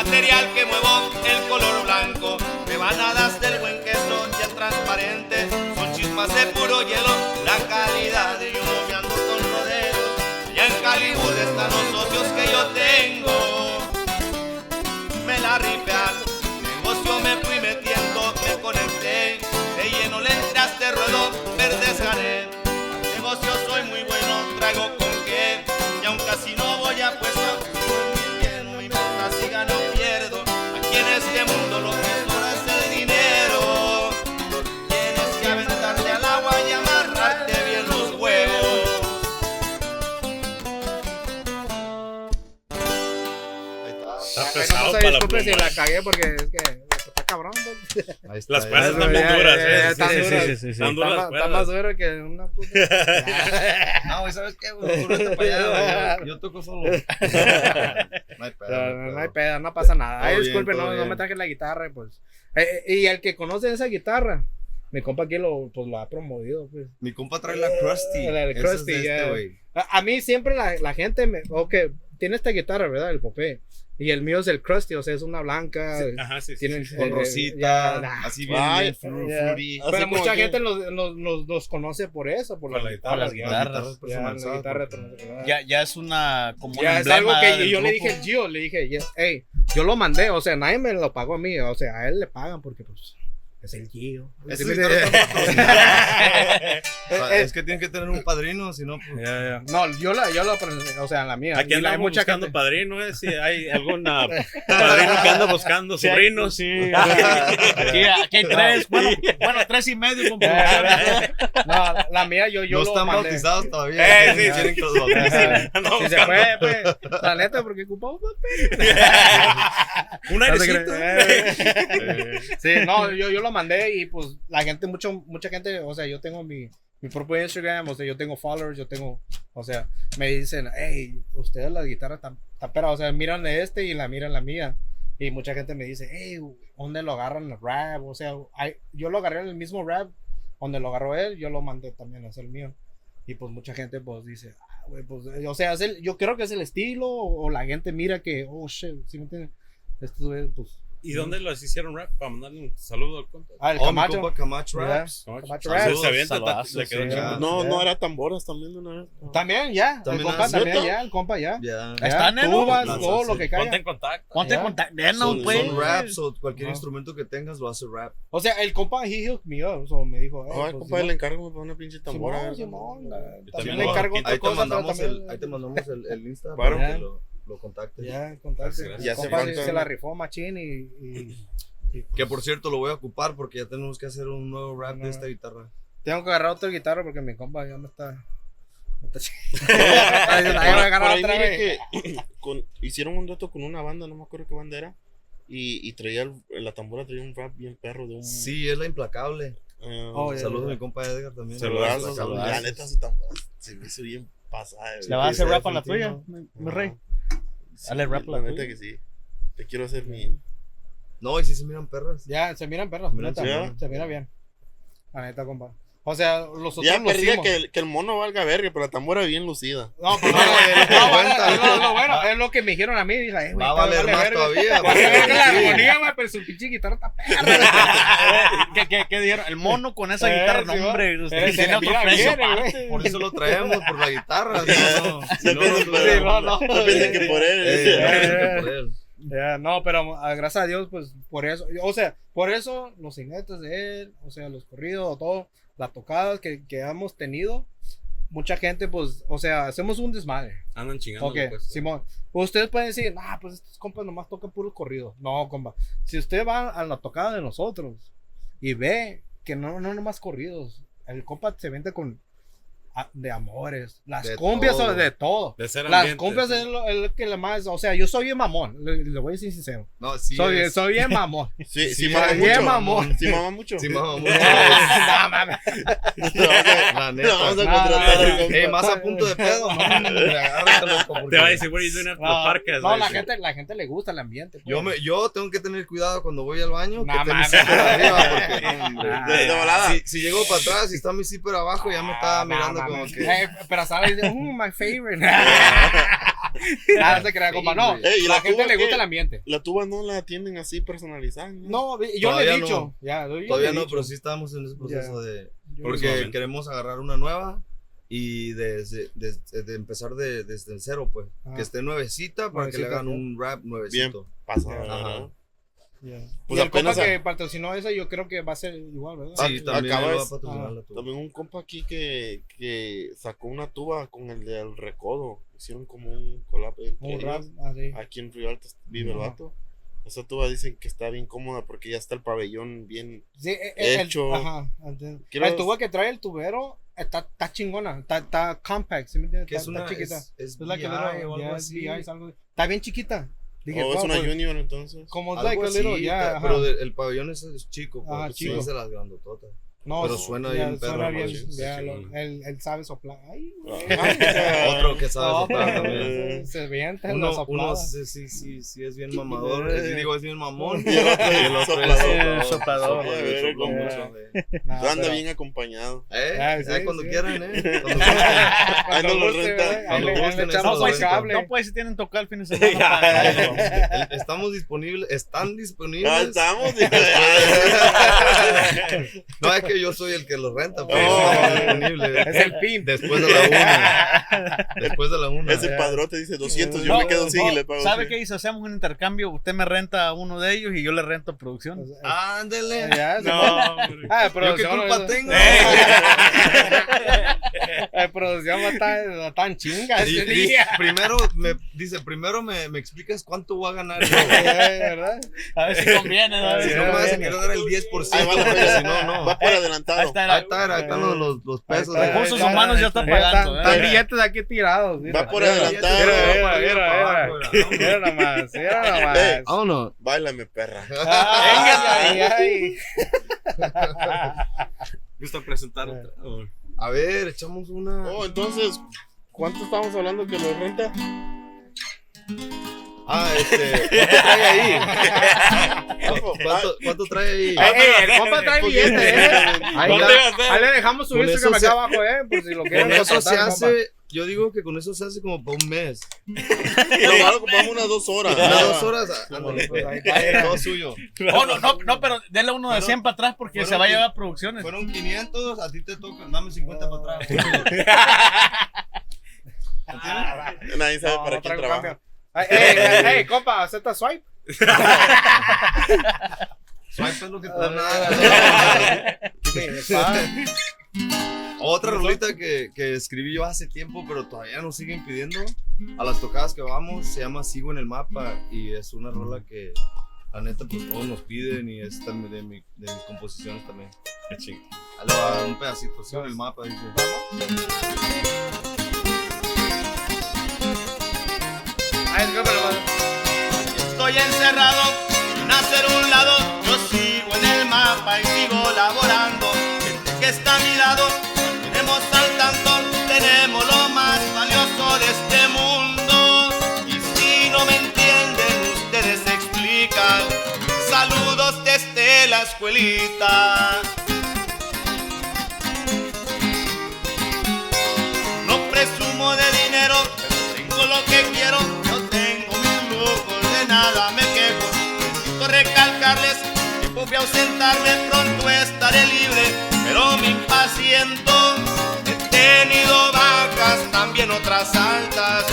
material que muevo, el color blanco, rebanadas del Disculpe si pluma. la cagué porque es que está cabrón. Ahí está, Las cuerdas Eso, están bien ya, duras, eh. Sí, están sí, duras. sí, sí, sí. Están Está, duras está cuerdas. más duro que una puta. No, güey, ¿sabes qué? güey? Para allá, güey. Yo toco solo. No hay pedo. No, no no, hay pedo, no pasa nada. Ay, bien, disculpe, no, no bien. me traje la guitarra, pues. Eh, eh, y el que conoce esa guitarra, mi compa aquí lo, pues, lo ha promovido, pues. Mi compa trae la Krusty. La del es Krusty, ya. este, güey. A, a mí siempre la, la gente me. Ok, tiene esta guitarra, ¿verdad? El popé. Y el mío es el Krusty, o sea, es una blanca. Ajá, sí, sí. Con eh, rosita, ya, nah. así bien, Ay, bien fru- fruity. Así Pero mucha que- gente los, los, los, los conoce por eso, por, Por la, la guitarra, las por guitarras. Ya, la personalizadas, guitarra porque- personalizada. Ya, ya es una como un Ya es algo que yo le dije al Gio, le dije, "Yeah, hey, yo lo mandé, o sea, nadie me lo pagó a mí, o sea, a él le pagan porque pues es el Gio. ¿Sí Eh, Es que tienen que tener un padrino, si no, pues. Ya, ya. No, yo la, yo la, o sea, la mía. Aquí la- hay andamos mucha buscando gente- padrino, ¿eh? Si hay algún padrino que anda buscando Sí, sobrinos. sí. Aquí, aquí hay tres, bueno, bueno, tres y medio con. No, la mía yo, yo no lo están mandé. bautizados todavía. Eh, sí. Ajá. Andamos Si se puede, pues. La neta, porque ocupamos Un airecito. Eh, Sí, no, yo, yo lo mandé y pues la gente, mucho, mucha gente, o sea, yo tengo mi, mi propio Instagram, o sea, yo tengo followers, yo tengo, o sea, me dicen, hey, ustedes la guitarra tan, tan pera, o sea, miran este y la miran la mía. Y mucha gente me dice, hey, ¿dónde lo agarran el rap? O sea, hay- yo lo agarré en el mismo rap, donde lo agarró él, yo lo mandé también a hacer el mío. Y pues mucha gente pues dice, ah, güey, pues, eh, o sea, es el- yo creo que es el estilo, o, o la gente mira que, oh, shit, ¿sí me entiendes? Estos güeyes, pues, ¿Y dónde los hicieron rap? Para mandarle un saludo al compa. ah, el Oh, Camacho. compa Camacho Ya. Raps. Camacho. Camacho Se- Rap. Se avienta, Saludazos, le quedó sí. chido. No, no era tamboras también una vez. También, ya. El También compa hace- también, ya. El compa, ya. Ya. Ya, Está, neno. Tubas, todo lo que Ponte caiga. en contacto. Ponte en contacto. No, Son, pues. son raps o cualquier instrumento que tengas lo hace rap. O sea, el compa, he hooked me up. Me dijo, eh, Ay, pues, compa, le encargo para una pinche tambora. También le encargo ahí otra te cosa, mandamos el, también. ahí te mandamos el, el Insta Claro. Lo, contactes. Ya. Gracias, El Ya hace compa falta- se la rifó machín y. y- y- Que por cierto lo voy a ocupar porque ya tenemos que hacer un nuevo rap No. de esta guitarra. Tengo que agarrar otra guitarra porque mi compa ya me está. que con- hicieron un dato con una banda, no me acuerdo qué banda era. Y, y traía el- la tambora traía un rap bien perro de un. Sí, es la implacable. eh, Oh, Saludos a mi compa Edgar también. saludazos, La neta, su tambora se me hizo bien pasada. ¿Le vas a hacer rap a la tuya, mi rey? Sí, Dale rap la la neta que sí. Te quiero hacer mi. No, y sí se miran perras. Ya, se miran perros. Miran, neta, sí. Se mira bien. La neta, compa. O sea, los otros Ya hicimos. que el, que el mono valga verga, pero la tambora bien lucida. No, pues no, no, bueno, es lo- lo bueno, es lo que me dijeron a mí. Dije, eh, güey, Va a valer vale más verga. todavía. Va a valer verga la armonía, güey, pero su pinche guitarra está perra. ¿Qué, qué, qué dijeron? El mono con esa Eh, guitarra, no, hombre. usted Eh, tiene otro precio. Por eso lo traemos, por la guitarra. si no, No no, piensen que por él. Eh, Eh. no, pero ah, gracias a Dios, pues por eso, o sea, por eso los jinetes de él, o sea, los corridos, todo, las tocadas que, que hemos tenido, mucha gente, pues, o sea, hacemos un desmadre. Andan chingando. Ok, pues. Simón. Pues ustedes pueden decir, ah, pues estos compas nomás tocan puros corridos. No, compa. Si usted va a la tocada de nosotros y ve que no, no nomás corridos, el compa se vende con de amores. Las De cumbias todo. son de todo. De ser Las ambiente, cumbias sí. es lo, es lo que le más. O sea, yo soy bien mamón. Le, le voy a decir sincero. No, sí. soy, soy bien mamón. Sí, sí, Sí, mama bien mucho. mamón. Sí, mama mucho. Sí, mamá, mucho. no mames. La Lo vamos a contratar al compa. Eh, más a punto de pedo, no, Te va a decir, the No, no, la gente, la gente le gusta el ambiente. pues. Yo, me, yo tengo que tener cuidado cuando voy al baño. No mames. no, De, volada. Si, si llego para atrás y está mi zipper abajo, ya me está Ah, no, mirando. Como que. Eh, pero sale y dice, "Mm, my favorite. ah, no se crea, compa. No. Ey, ¿y la la gente tuba le gusta qué? el ambiente. La tuba no la tienen así personalizada. No, yo Todavía le he no. dicho. Ya, yo Todavía he no, dicho. pero sí estamos en ese proceso de. Yo Porque queremos agarrar una nueva y desde, desde- de empezar de, desde el cero, pues. Ah. Que esté nuevecita para que le Nuevecita, hagan un rap nuevecito. Pasada, Ajá. Pues y el compa a- que patrocинó esa, yo creo que va a ser igual, ¿verdad? Sí, Ah, también acaba le de- va a patrocinar ah, la tuba. También un compa aquí que, que sacó una tuba con el del recodo. Hicieron como un collab entre Un rap, ellos. así. Aquí en Río Alto vive el Ajá. vato. Esa tuba dicen que está bien cómoda porque ya está el pabellón bien. Sí, eh, eh, el, Hecho. ajá, el tubo que trae el tubero está, está chingona, está, está compact, ¿sí me entiendes? Está, es una. está chiquita. Es, es Es la que algo así. Es algo- Está bien chiquita. Dije, oh, es "Wow, una pues, Junior entonces. Como like a little, ajá. pero de- el pabellón es, chico, pues, Ajá, sí, chico. es de las grandototas. No, pero suena ya, bien perro, suena ¿no? bien, Sí, ya, sí, lo- sí. él, él sabe soplar. Ay, Otro que sabe no, soplar también. se, se vienta en la Uno, uno sí, sí, sí, sí es bien mamador. es- digo, es bien mamón. Y el otro es el otro. No, Anda pero- bien acompañado. Eh, Ah, ahí sí, cuando sí. quieran, eh. Cuando gusten. Ahí no lo guste, renta. ¿verdad? Ahí Cuando ahí eso el lo. No, pues si tienen tocar el fin de semana. Eh, Estamos disponibles, están disponibles. Estamos. No es que yo soy el que los renta, pero Oh. Es el pin. Después de la una. Después de la una. Ese padrote dice 200, yo No, me quedo sin no, y le pago. ¿Sabe 100. qué hizo? Hacemos un intercambio. Usted me renta a uno de ellos y yo le rento producción. Ándele. Ya, se No. Ah, ¿Yo qué producción, culpa tengo? La producción va a estar, va a estar en chinga Y- ese y día. primero me dice, primero me, me explicas cuánto voy a ganar yo. ¿Verdad? A ver si conviene. Si no me vas a querer dar el 10%, Ahí va la porque feria. si no, no. Va por Ahí adelantado. está, Ahí está, ahí están los, los, los pesos. Está, Recursos está, humanos ya está ahí pagando, Están, ¿eh? están billetes aquí tirados. mira. Va por adelantado. Mira, mira, mira, mira. nomás, mira nomás. Ey. Vámonos. Báilame, perra. Ay, ay, ay. Gusta presentar otra. Oh. A ver, echamos una. Oh, entonces, ¿cuánto estamos hablando que lo renta? Ah, este. ¿Cuánto trae ahí? ¿Cu- ¿Cuánto, cuánto trae ahí? Compa trae billete, eh. Ahí, ¿Cuánto? Ahí le dejamos su Con Instagram eso acá se- abajo, eh. Por si lo quieren Con eso se hace. Yo digo que con eso se hace como para un mes. Lo ocupamos unas dos horas. Unas dos horas. ándale, pues, ahí está, todo suyo. Oh, no, no, no, pero denle uno de Fueron- 100 para atrás porque se va a que- llevar producciones. Fueron 500, a ti te toca. Dame 50 para atrás. Nadie sabe para traigo trabaja. Cambio. Ey, ey, ey, ey, compa, acepta swipe. Swipe es lo que te dan nada. Otra rolita que, que escribí yo hace tiempo, pero todavía nos siguen pidiendo. A las tocadas que vamos, se llama Sigo en el mapa. Y es una rola que, la neta, pues todos nos piden. Y es también de, mi- de mis composiciones también. Qué chingo. Un pedacito, Sigo en el mapa. Dice. Estoy encerrado en hacer un lado, yo sigo en el mapa y sigo laborando. Gente que está a mi lado, tenemos al tanto, tenemos lo más valioso de este mundo. Y si no me entienden, ustedes explican. Saludos desde la escuelita. Nada me quejo. Necesito recalcarles que a ausentarme, pronto estaré libre, pero me impaciento. He tenido bajas, también otras altas.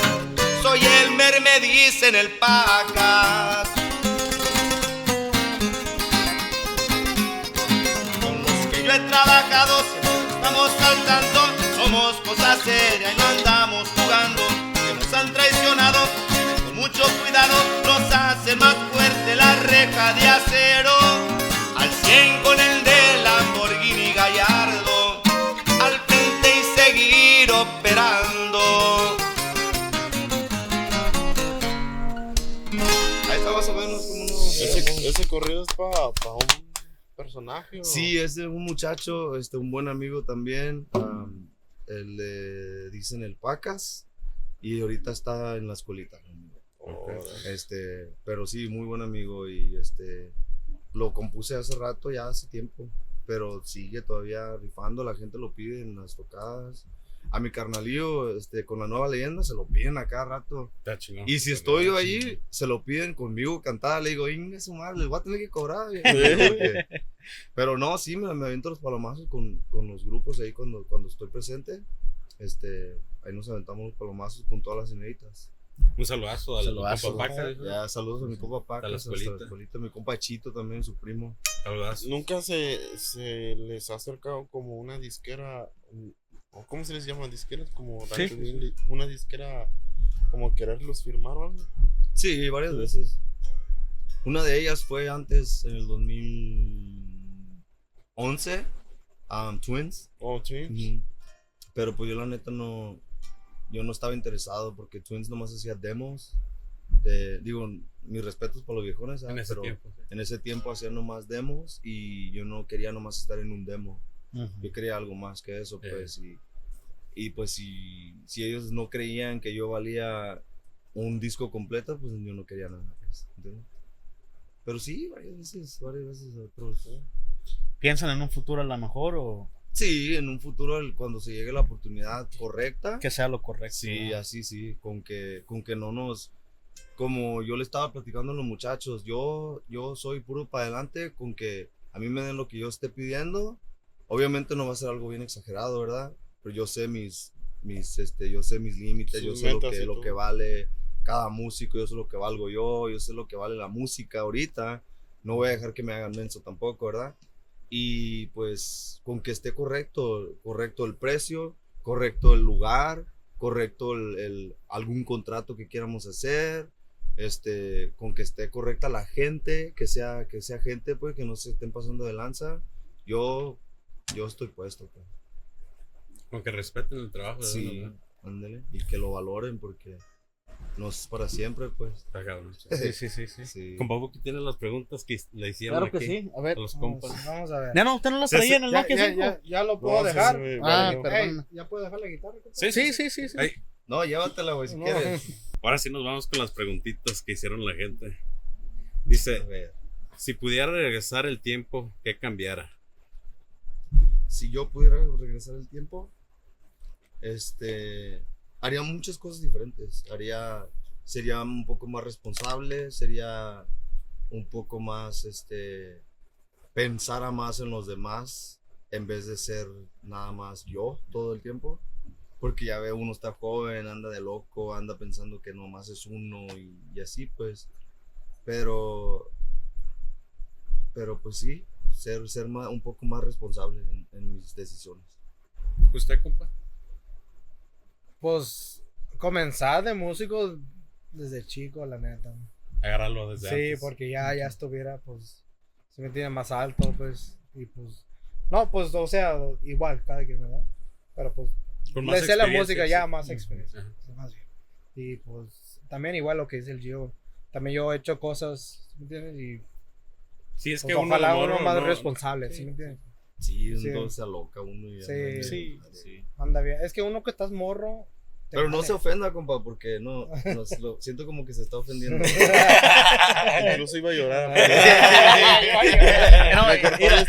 Soy el mer, me dicen el pacas. Con los que yo he trabajado, estamos al tanto. Somos cosa seria y no andamos jugando. Que nos han traicionado, con mucho cuidado, hace más fuerte la reja de acero, al 100 con el de Lamborghini Gallardo, al frente y seguir operando. Ahí está más o menos como uno. Ese, corrido es para pa un personaje. ¿o? Sí, es de un muchacho, este, un buen amigo también. Um, dicen el Pacas y ahorita está en la escuelita. Este, pero sí, muy buen amigo. Y este, lo compuse hace rato, ya hace tiempo. Pero sigue todavía rifando, la gente lo pide en las tocadas. A mi carnalío, este, con la nueva leyenda, se lo piden a cada rato. Y si estoy yo ahí, se lo piden conmigo cantada. Le digo, Inge, su madre, les voy a tener que cobrar. Pero no, sí, me, me aviento los palomazos con, con los grupos ahí cuando, cuando estoy presente. Este, ahí nos aventamos los palomazos con todas las señoritas. Un saludazo al Saludazo. compa Paca, dijo. Ya, saludos a mi compa Paca, A la hasta la escuelita. mi compa Chito también, su primo. Saludazo. Nunca se, se les ha acercado como una disquera. mm, ¿o ¿Cómo se les llama? ¿Disqueras? Como Sí. Una disquera como quererlos firmar o algo. Sí, varias veces. Una de ellas fue antes, en el 2011, um, Twins. Oh. Ujú. Pero pues yo la neta no, yo no estaba interesado porque Twins nomás hacía demos. De, digo, mis respetos para los viejones. En ese pero tiempo. sí. en ese tiempo hacían nomás demos y yo no quería nomás estar en un demo. Yo quería algo más que eso, Eh. pues. Y, y pues si, si ellos no creían que yo valía un disco completo, pues yo no quería nada. pues. Pero sí, varias veces, varias veces otros. ¿Piensan en un futuro a lo mejor o Sí, en un futuro, el- cuando se llegue la oportunidad correcta. que sea lo correcto? Sí, así sí, con que, con que no nos, como yo le estaba platicando a los muchachos, yo, yo soy puro para adelante con que a mí me den lo que yo esté pidiendo. Obviamente no va a ser algo bien exagerado, ¿verdad? Pero yo sé mis, mis, este, yo sé mis límites, yo sé lo que, lo que vale cada músico, yo sé lo que valgo yo, yo sé lo que vale la música ahorita. No voy a dejar que me hagan menso tampoco, ¿verdad? Y pues con que esté correcto, correcto el precio, correcto el lugar, correcto el, el- algún contrato que quieramos hacer, este, con que esté correcta la gente, que sea, que sea gente pues que no se estén pasando de lanza, yo, yo estoy puesto. pues. Con que respeten el trabajo. de Sí, ándale, y que lo valoren porque no es para siempre pues. Está cabrón. Sí, sí, sí, sí. Sí. Compa Buki tiene las preguntas que le hicieron Claro que aquí sí. A ver. a los compas. vamos a ver. Ya no, usted no las traía en el Ya, Nokia ya, 5. ya, ya lo puedo No, dejar. sí, Ah, vale. perdón. Ey, ¿Ya puedo dejar la guitarra? Sí, Sí, sí, sí. Ay, No, llévatela, güey, si No. quieres. ahora sí nos vamos con las preguntitas que hicieron la gente. A Dice, ver, si pudiera regresar el tiempo, ¿qué cambiara? si yo pudiera regresar el tiempo, este, haría muchas cosas diferentes. Haría, sería un poco más responsable, sería un poco más, este, pensara más en los demás en vez de ser nada más yo todo el tiempo. Porque ya ve, uno está joven, anda de loco, anda pensando que nomás es uno y, y así, pues. Pero, pero pues sí, ser, ser ma- un poco más responsable en, en mis decisiones. ¿Usted, compa? Pues comenzar de músico desde chico, la neta. Agarrarlo desde Sí, antes. porque ya, ya estuviera, pues, se me tiene más alto, pues, y pues, no, pues, o sea, igual, cada quien, ¿verdad? Pero pues, Con le sé la música sí. ya, más experiencia, más bien. Y pues, también igual lo que dice el Gio, también yo he hecho cosas, ¿me entiendes? Y Sí, es pues, que uno ojalá uno más no- responsable, ¿sí Sí. me entiendes? Sí, Sí. entonces se aloca uno y ya Sí. anda Sí, bien. sí. Anda bien. Es que uno que estás morro. Pero no se ofenda, compa, porque no, no, se lo- siento como que se está ofendiendo. Incluso iba a llorar. No, Me cortó la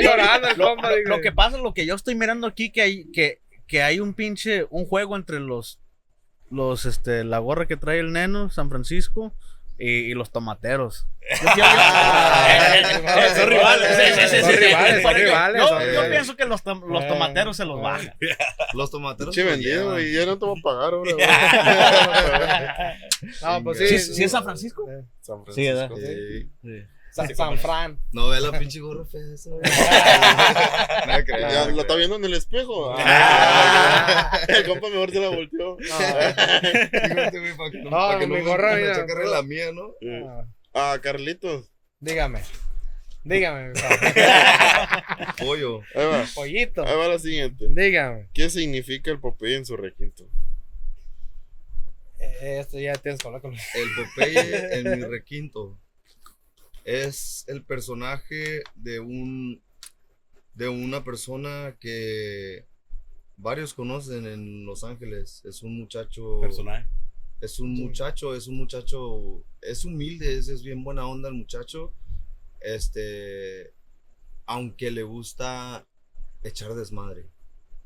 llorando Lo, compa, lo- lo que pasa, lo que yo estoy mirando aquí, que hay, que, que hay un pinche, un juego entre los, los, este, la gorra que trae el neno, San Francisco, y, y los tomateros. Ah, son rivales, Son rivales, son Yo- rivales, Yo, son yo rivales. pienso que los, tom- los Eh, tomateros se los bajan. Los tomateros. Che, vendido, güey. Ya no te voy a pagar ahora. No, pues sí. ¿Sí- es San Francisco? Eh, San Sí, ¿verdad? Francisco. Sí. San, San Fran. No ve la pinche gorra fea esa. No. ¿Lo está viendo en el espejo? Ah. El compa mejor se la volteó. Fíjate, güey, para que no, No, para que mi no gorra, me mira, achacarre no. la mía, ¿no? Ah, Ah, Carlitos. Dígame. Dígame, mi papá. Pollo. Ahí va. Pollito. Ahí va la siguiente. Dígame. ¿Qué significa el Popeye en su requinto? Eh, Esto ya tienes que hablar con El Popeye en mi requinto es el personaje de un de una persona que varios conocen en Los Ángeles. Es un muchacho Personaje. es un muchacho, es un muchacho, es humilde, es, es bien buena onda el muchacho. Este, aunque le gusta echar desmadre,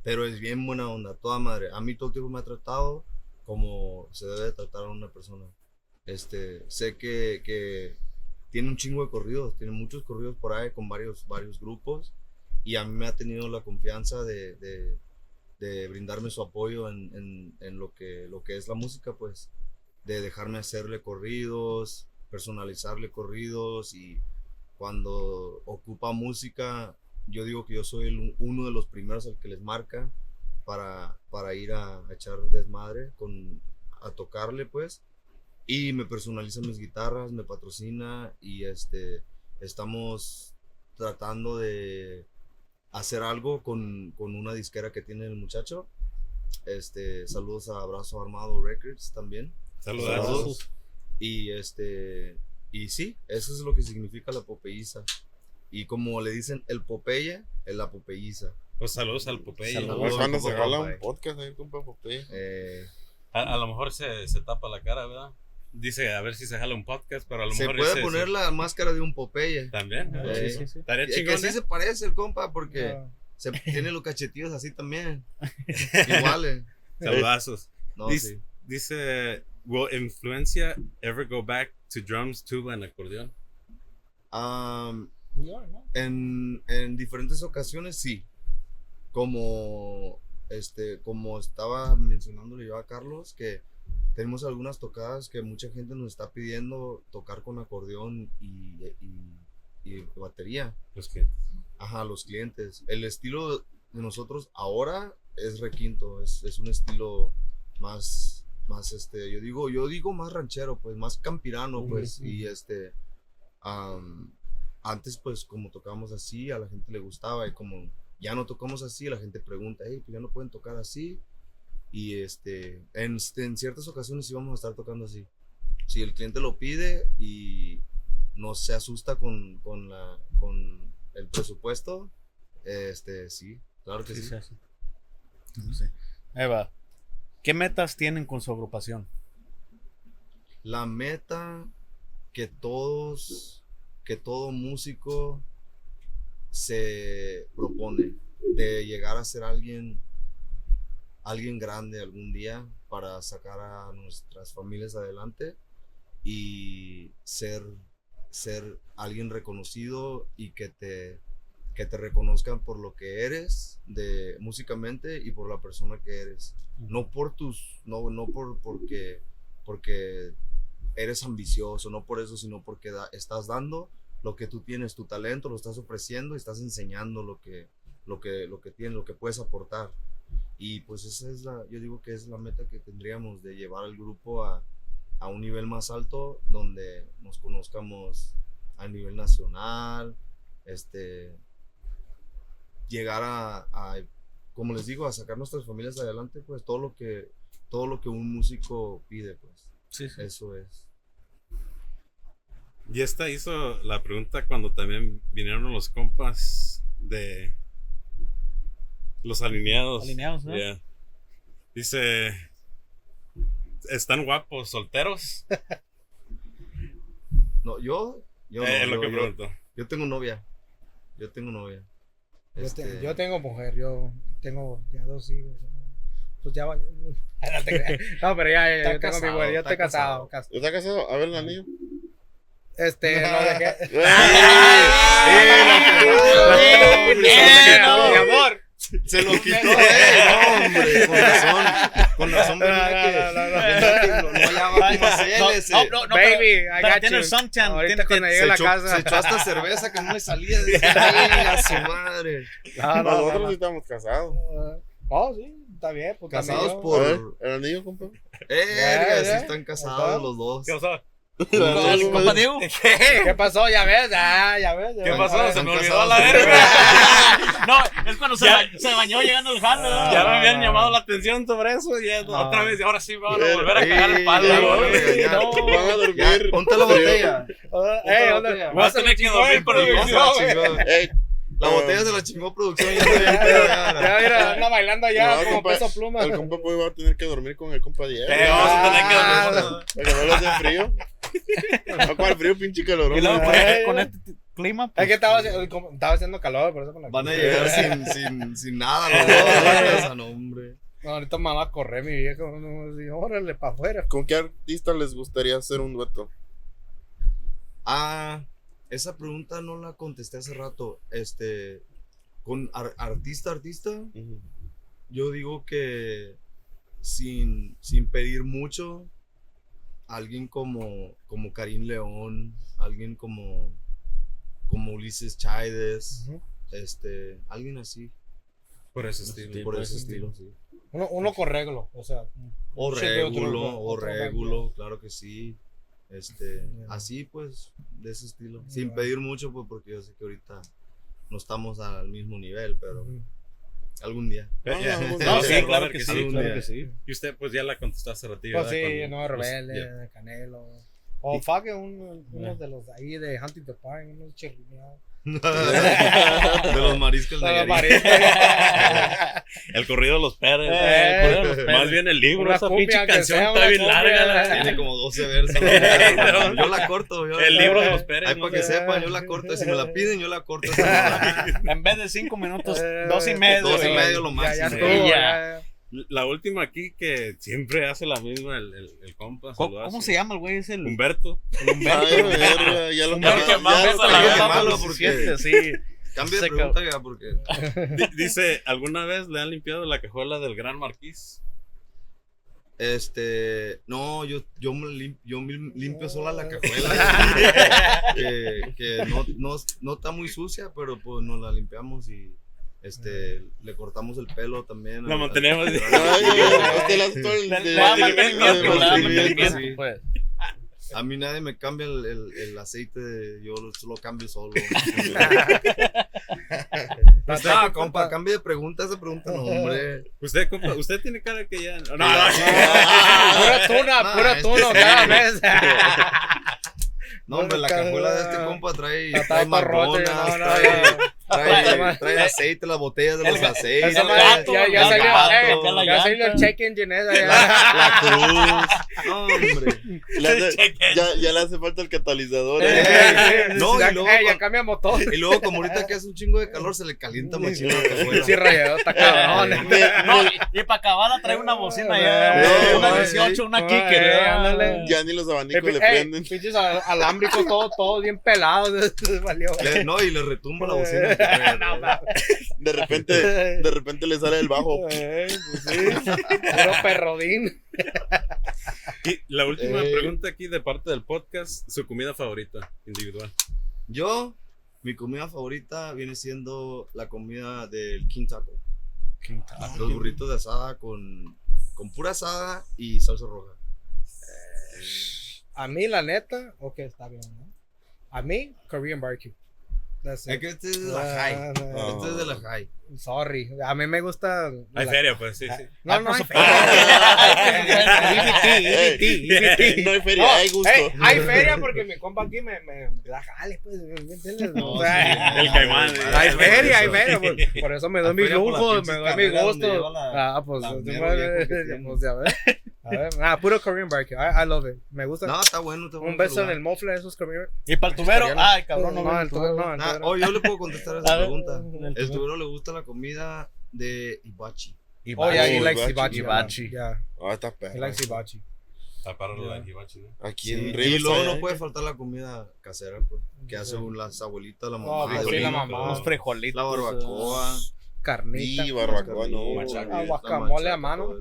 pero es bien buena onda, toda madre. A mí todo el tiempo me ha tratado como se debe de tratar a una persona. Este, sé que, que tiene un chingo de corridos, tiene muchos corridos por ahí con varios, varios grupos y a mí me ha tenido la confianza de, de, brindarme su apoyo en, en, lo, que, lo que es la música, pues de dejarme hacerle corridos, personalizarle corridos y cuando ocupa música, yo digo que yo soy uno de los primeros al que les marca para, para ir a, a echar desmadre, con, a tocarle pues. Y me personaliza mis guitarras, me patrocina y este, estamos tratando de hacer algo con, con una disquera que tiene el muchacho. Este, saludos a Abrazo Armado Records también. Saludos. Saludos. Y este, y sí, eso es lo que significa la popeiza. Y como le dicen el Popeye, es la popeiza. Pues saludos al Popeye. Saludos. Cuando se compa jala Popeye. un podcast ahí, compa Popeye. Eh, A, a lo mejor se, se tapa la cara, ¿verdad? Dice a ver si se jala un podcast, pero a lo se mejor. puede dice- poner la máscara de un Popeye. También. Ah, ¿eh? sí, sí, sí. Estaría Y que chingón. sí ¿eh? se parece el compa porque Ah, se tiene los cachetillos así también. Iguales. Saludazos. No, Dice, sí. dice, ¿Will influencia ever go back to drums, tuba, and acordeón? ¿no? en, en diferentes ocasiones sí. Como este, como estaba mencionándole yo a Carlos, que tenemos algunas tocadas que mucha gente nos está pidiendo tocar con acordeón y, y- y batería. Pues que. Ajá, los clientes. El estilo de nosotros ahora es requinto, es, es un estilo más, más este, yo digo, yo digo más ranchero, pues más campirano, pues, y este, am, antes pues como tocábamos así, a la gente le gustaba y como ya no tocamos así, la gente pregunta, hey, pues ya no pueden tocar así, y este, en, en ciertas ocasiones sí vamos a estar tocando así. Si el cliente lo pide y no se asusta con, con, la, con el presupuesto, este, sí, claro que sí. No sé. Ahí va. ¿Qué metas tienen con su agrupación? La meta que todos, que todo músico se propone de llegar a ser alguien, alguien grande algún día para sacar a nuestras familias adelante y ser, ser alguien reconocido y que te, que te reconozcan por lo que eres de músicamente y por la persona que eres. No por tus, no, no por porque, porque eres ambicioso, no por eso, sino porque da- estás dando lo que tú tienes, tu talento, lo estás ofreciendo y estás enseñando lo que, lo que, lo que tienes, lo que puedes aportar. Y pues esa es la, yo digo que es la meta que tendríamos de llevar al grupo a, a un nivel más alto donde nos conozcamos a nivel nacional, este, llegar a, a, como les digo, a sacar nuestras familias adelante, pues todo lo que, todo lo que un músico pide, pues, Sí, sí. eso es. Y esta hizo la pregunta cuando también vinieron los compas de los alineados. Alineados, ¿no? Yeah. Dice, ¿están guapos solteros? No, yo, yo, Eh, no, es lo yo- que yo- pregunto. yo tengo novia, yo tengo novia. Yo, Este, te- yo tengo mujer, yo tengo ya dos hijos. Pues ya va. No, pero ya, ya, Está yo tengo mi casado, mujer, yo está estoy casado. casado. cas- ¿Está casado? A ver el anillo. Este, no dejé. Mi amor. Se lo quitó, eh. No, hombre, con razón. Con razón, venía que. No, no, no, no. venía que no, no hallaba cómo hacerle. se- No, no, no, Baby, I got tiene you. el suntan, Ahorita cuando llegue Se a la echó, casa. se echó hasta cerveza que no le salía. Decía, "Ay, a su madre. No, no, no, Nosotros no. sí estamos casados. Oh, sí, está bien. Pues Casados por- el anillo, compa. Sí ya. están casados los dos. ¿Qué pasó? El compa Diego. ¿Qué pasó? Ya ves, ah, ya ves. ya ¿Qué ves. pasó? Ver, Se me olvidó a la verga. No, es cuando se, Ya. ba- se bañó llegando al jale. ¿no? Ya me habían no, llamado no. la atención sobre eso y ya No. otra vez, y ahora sí van a Eh, volver a cagar el palo. ya, güey. güey, ya. Van a dormir. Ponte la botella. Ah, eh, botella. Vas a tener que dormir por el la. Ey, Ah. botella se la chingó producción. Ya ya. Ya, mira, anda bailando allá No, como compa, peso pluma. El compa pues, va a tener que dormir con el compa Diego. Eh, vamos a tener que Ah, dormir. Para que no le hace frío. No, ¿cuál frío, pinche calorón? Y luego güey. con, con este clima. Es pues, que estaba, haci- como- estaba haciendo calor, por eso me la Van a llegar sin, sin, sin nada los no, hombre. No, ahorita me va a correr mi viejo. No, órale, para afuera. ¿Con qué artista les gustaría hacer un dueto? Ah, esa pregunta no la contesté hace rato. Este, con ar- artista, artista, yo digo que sin, sin pedir mucho, alguien como, como Karim León, alguien como, como Ulises Chaides, Ujú. este, alguien así, Por ese estilo. por ese estilo, sí. Uno, uno con reglo, o sea. O régulo, o otro régulo, claro que sí. Este, así pues, de ese estilo. Sin pedir mucho, pues porque yo sé que ahorita no estamos al mismo nivel, pero. Algún día. Ya. No, No, Sí, claro claro que que sí, sí, algún claro día. que sí. Y usted, pues ya la contestó hace ratito. Pues sí, no, pues. Canelo. O fuck, un, unos de los ahí de Hunting the Park, unos chirrineados. De los mariscos de mariscos. El corrido de los Pérez. Eh, de los Pérez. Más bien el libro, Una esa pinche canción está bien cumbia. larga. la- Tiene como 12 versos. ¿no? Yo la corto. Yo El libro de los Pérez. Ahí no para que sepan, yo la corto. Si me la piden, yo la corto. En vez de cinco minutos, Eh, dos y medio. dos y güey. medio lo Ya, máximo. ya Sí, estuvo, ya. Ya. La última aquí que siempre hace la misma el, el, el compa. ¿Cómo, se llama el güey? Es el Humberto. Ay, verga, ya lo Humberto ya- que más ya ya por porque- 17, sí. Cambia de Se pregunta ya, porque. Di- Dice, ¿alguna vez le han limpiado la cajuela del Gran Marquís? Este, no, yo, yo, lim- limpio sola la cajuela. que que no, no, no está muy sucia, pero pues nos la limpiamos y este, le cortamos el pelo también. Al- mantenemos. usted. A mí nadie me cambia el, el, el aceite, yo lo, lo cambio solo. no, compa, cambie de pregunta, esa pregunta no, hombre. Usted, compa, usted tiene cara que ya. No, no, Pura tuna, No, pura este tuna cada mes. No, hombre, la cajuela de este compa trae, Está trae no, no, trae, no. Trae, trae aceite, las botellas de los aceites. El gato, ya, ya salió, gato, eh, la ya salió el check engine esa, ya. La cruz. No, hombre. le hace- ya, ya le hace falta el catalizador. Eh, eh. eh, No, ya, y luego eh, ya cambia motor. Y luego, como ahorita que hace un chingo de calor, se le calienta machín la cajuela. Sí, rayado, está cabrón. No, y, y para acabarla trae una bocina ya. Eh, una eh, 18, una eh, kicker. eh, ya. ni los abanicos le Eh, prenden. pinches al- alámbricos, todo, todo bien pelado. Valió. Le- no, y le retumba la bocina. De repente, de repente le sale el bajo. Eh, pues sí. Puro perrodín. Y la última Eh. pregunta aquí de parte del podcast: su comida favorita individual. Yo, mi comida favorita viene siendo la comida del King Taco. Los burritos de asada con, con pura asada y salsa roja. A mí, la neta, ok, está bien, ¿no? A mí, Korean barbecue. Es que este es de la high. no. Este es de la high. Sorry. A mí me gusta. Hay la- feria, pues sí, sí. No, no hay por feria. EBT, EBT, EBT. No hay feria, hay gusto. Hay feria porque mi compa aquí me, me da jale, pues, ¿me entiendes? No, O sea, sí, El caimán. Hay feria, hay feria, por, por eso me doy La mis la lujos, me doy mis gustos. la- Ah, pues, la pues, ya ves. A ver, ah, puro Korean barbecue, I, I love it, me gusta. No, está bueno. Está Un beso en el mofle de esos Korean. Y para el tubero, Italiano. ay, cabrón, no, no, el tubero, no, el Ah, tubero. oh, yo le puedo contestar A esa pregunta. el El tubero le gusta la comida de Ibachi. Y Oh, yeah, he Hibachi, likes hibachi. hibachi. Yeah, Ah, está he perro. likes hibachi. Taparon Ya. la hibachi, ¿no? Aquí Sí, en y luego no ¿eh? puede faltar la comida casera, pues, que hacen las abuelitas, la Oh, mamá, pues sí, la el- mamá. Unos frijolitos. la barbacoa. Carnita. Y barbacoa, no. Machaca. Guacamole a mano.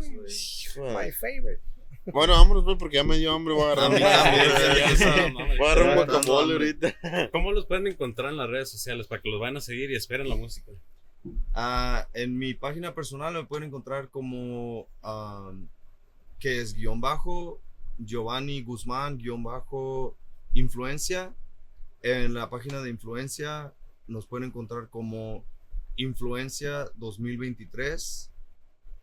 My favorite. Bueno, vámonos, pues, porque ya me dio hambre. Voy a agarrar, A mí un- sí, sí. voy a agarrar guacamole ahorita. ¿Cómo los pueden encontrar en las redes sociales para que los vayan a seguir y esperen la música? Ah, en mi página personal me pueden encontrar como ah, que es guion bajo Giovanni Guzmán, guion bajo, influencia. En la página de influencia nos pueden encontrar como Influencia 2023.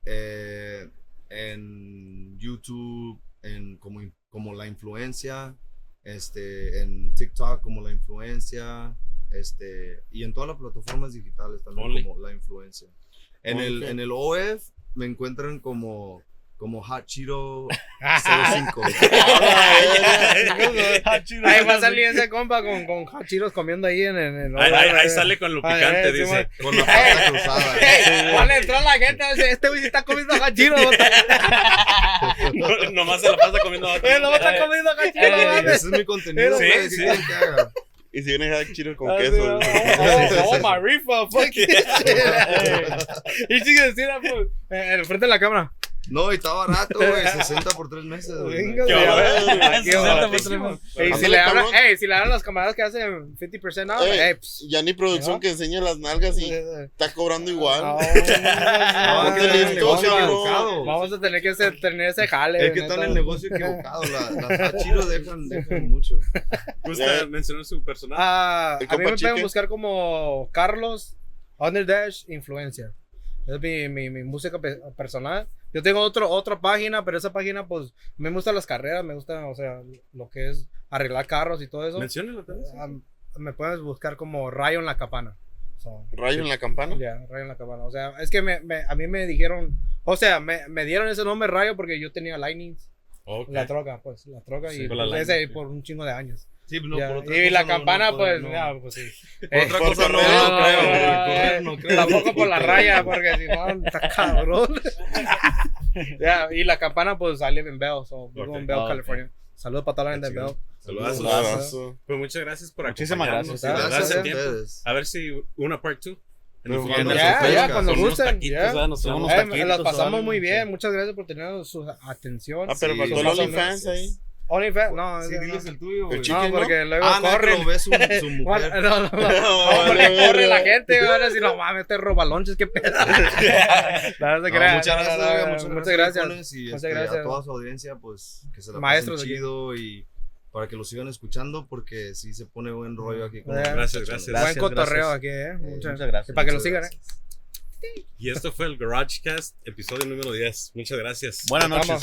eh, en YouTube, en como, como La Influencia. Este, en TikTok como La Influencia. Este, y en todas las plataformas digitales también Only. como La Influencia. En el, en el OF me encuentran como, como Hot Cheeto 05. Ahí va a salir ese compa con, con hachiros comiendo ahí en el. Ahí, ahí- ahí sale con lo Ay, picante, eh, dice. con la pata cruzada. Ey, van a entrar la gente. dice, Este güey está comiendo hachiros. No- Nomás se la pasa comiendo Eh, no está comiendo hachiros. Ese mames. es mi contenido, Sí, güey, ¿qué sí. Y si viene Hack Cheetos con Ah, queso. oh, oh, oh, my rifa, fuck it. Y sigue diciendo, pues, en el frente de la cámara. No, y está barato, güey, 60 por 3 meses. güey. Venga, güey, a ver, bueno. aquí, güey. Baratísimo. Ey, si le hablan, cabrón. ey, si le hablan las camaradas que hacen 50% out, Ey, ey, pss. Ya ni producción ¿No? que enseña las nalgas y está cobrando igual. No, No, no, el negocio equivocado. Vamos a tener que hacer- tener ese jale. Es que está en el negocio equivocado. La- Las hachiros dejan, dejan mucho. Gusta mencionar su personaje. Ah, a mí me pueden buscar como Carlos Underdash Influencer. Es mi, mi, mi música pe- personal. Yo tengo otro, otra página, pero esa página, pues, me gustan las carreras, me gusta, o sea, lo que es arreglar carros y todo eso. Menciónelo también. Me puedes buscar como Rayo en la Campana. So, Rayo en la campana. ya, Rayo en la Campana. O sea, es que me, me- a mí me dijeron, o sea, me, me dieron ese nombre Rayo porque yo tenía Lightnings, la troca, pues, la troca, Sí, y la pues, ese por un chingo de años. Sí, no, Ya, por otra y cosa la no- campana, no pues, ya, pues sí. Eh, Otra cosa no, no creo, no, no, no, no. Tampoco por la raya, porque si no, está cabrón. ya, y la campana, pues, sale en Bell, so, vivo en. Bell, Ah. California. Saludos para toda la gente de Bell. Un abrazo. Pues muchas gracias por Muchísimas gracias. Gracias, a ustedes. A ver si una part 2. En el Pero futuro. cuando Ya, ya, cuando gusten. Nos Eh, las pasamos muy bien. Muchas gracias por tener su atención. Ah, pero faltó muchas OnlyFans ahí. OnlyFans, no, Sí, no, diles no. el tuyo, güey. No, ¿no? porque luego Ah, no, lo ve su, su No, mujer. no, no, no, no, porque corre la gente, van a decir, no mames, te roba lonches, qué pedo. No, no se No, crea, muchas no, gracias, no, no, muchas gracias. gracias. Y Muchas este, gracias. a toda su audiencia, pues que se la Maestros pasen aquí. chido y para que lo sigan escuchando porque sí se pone buen rollo aquí. con Gracias, muchachones. gracias. Buen cotorreo gracias. aquí, eh. Muchas, Muchas gracias. y Para que lo sigan, eh. gracias. Y esto fue el GarageCast, episodio número 10. Muchas gracias. Buenas Vamos.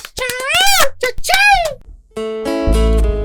Música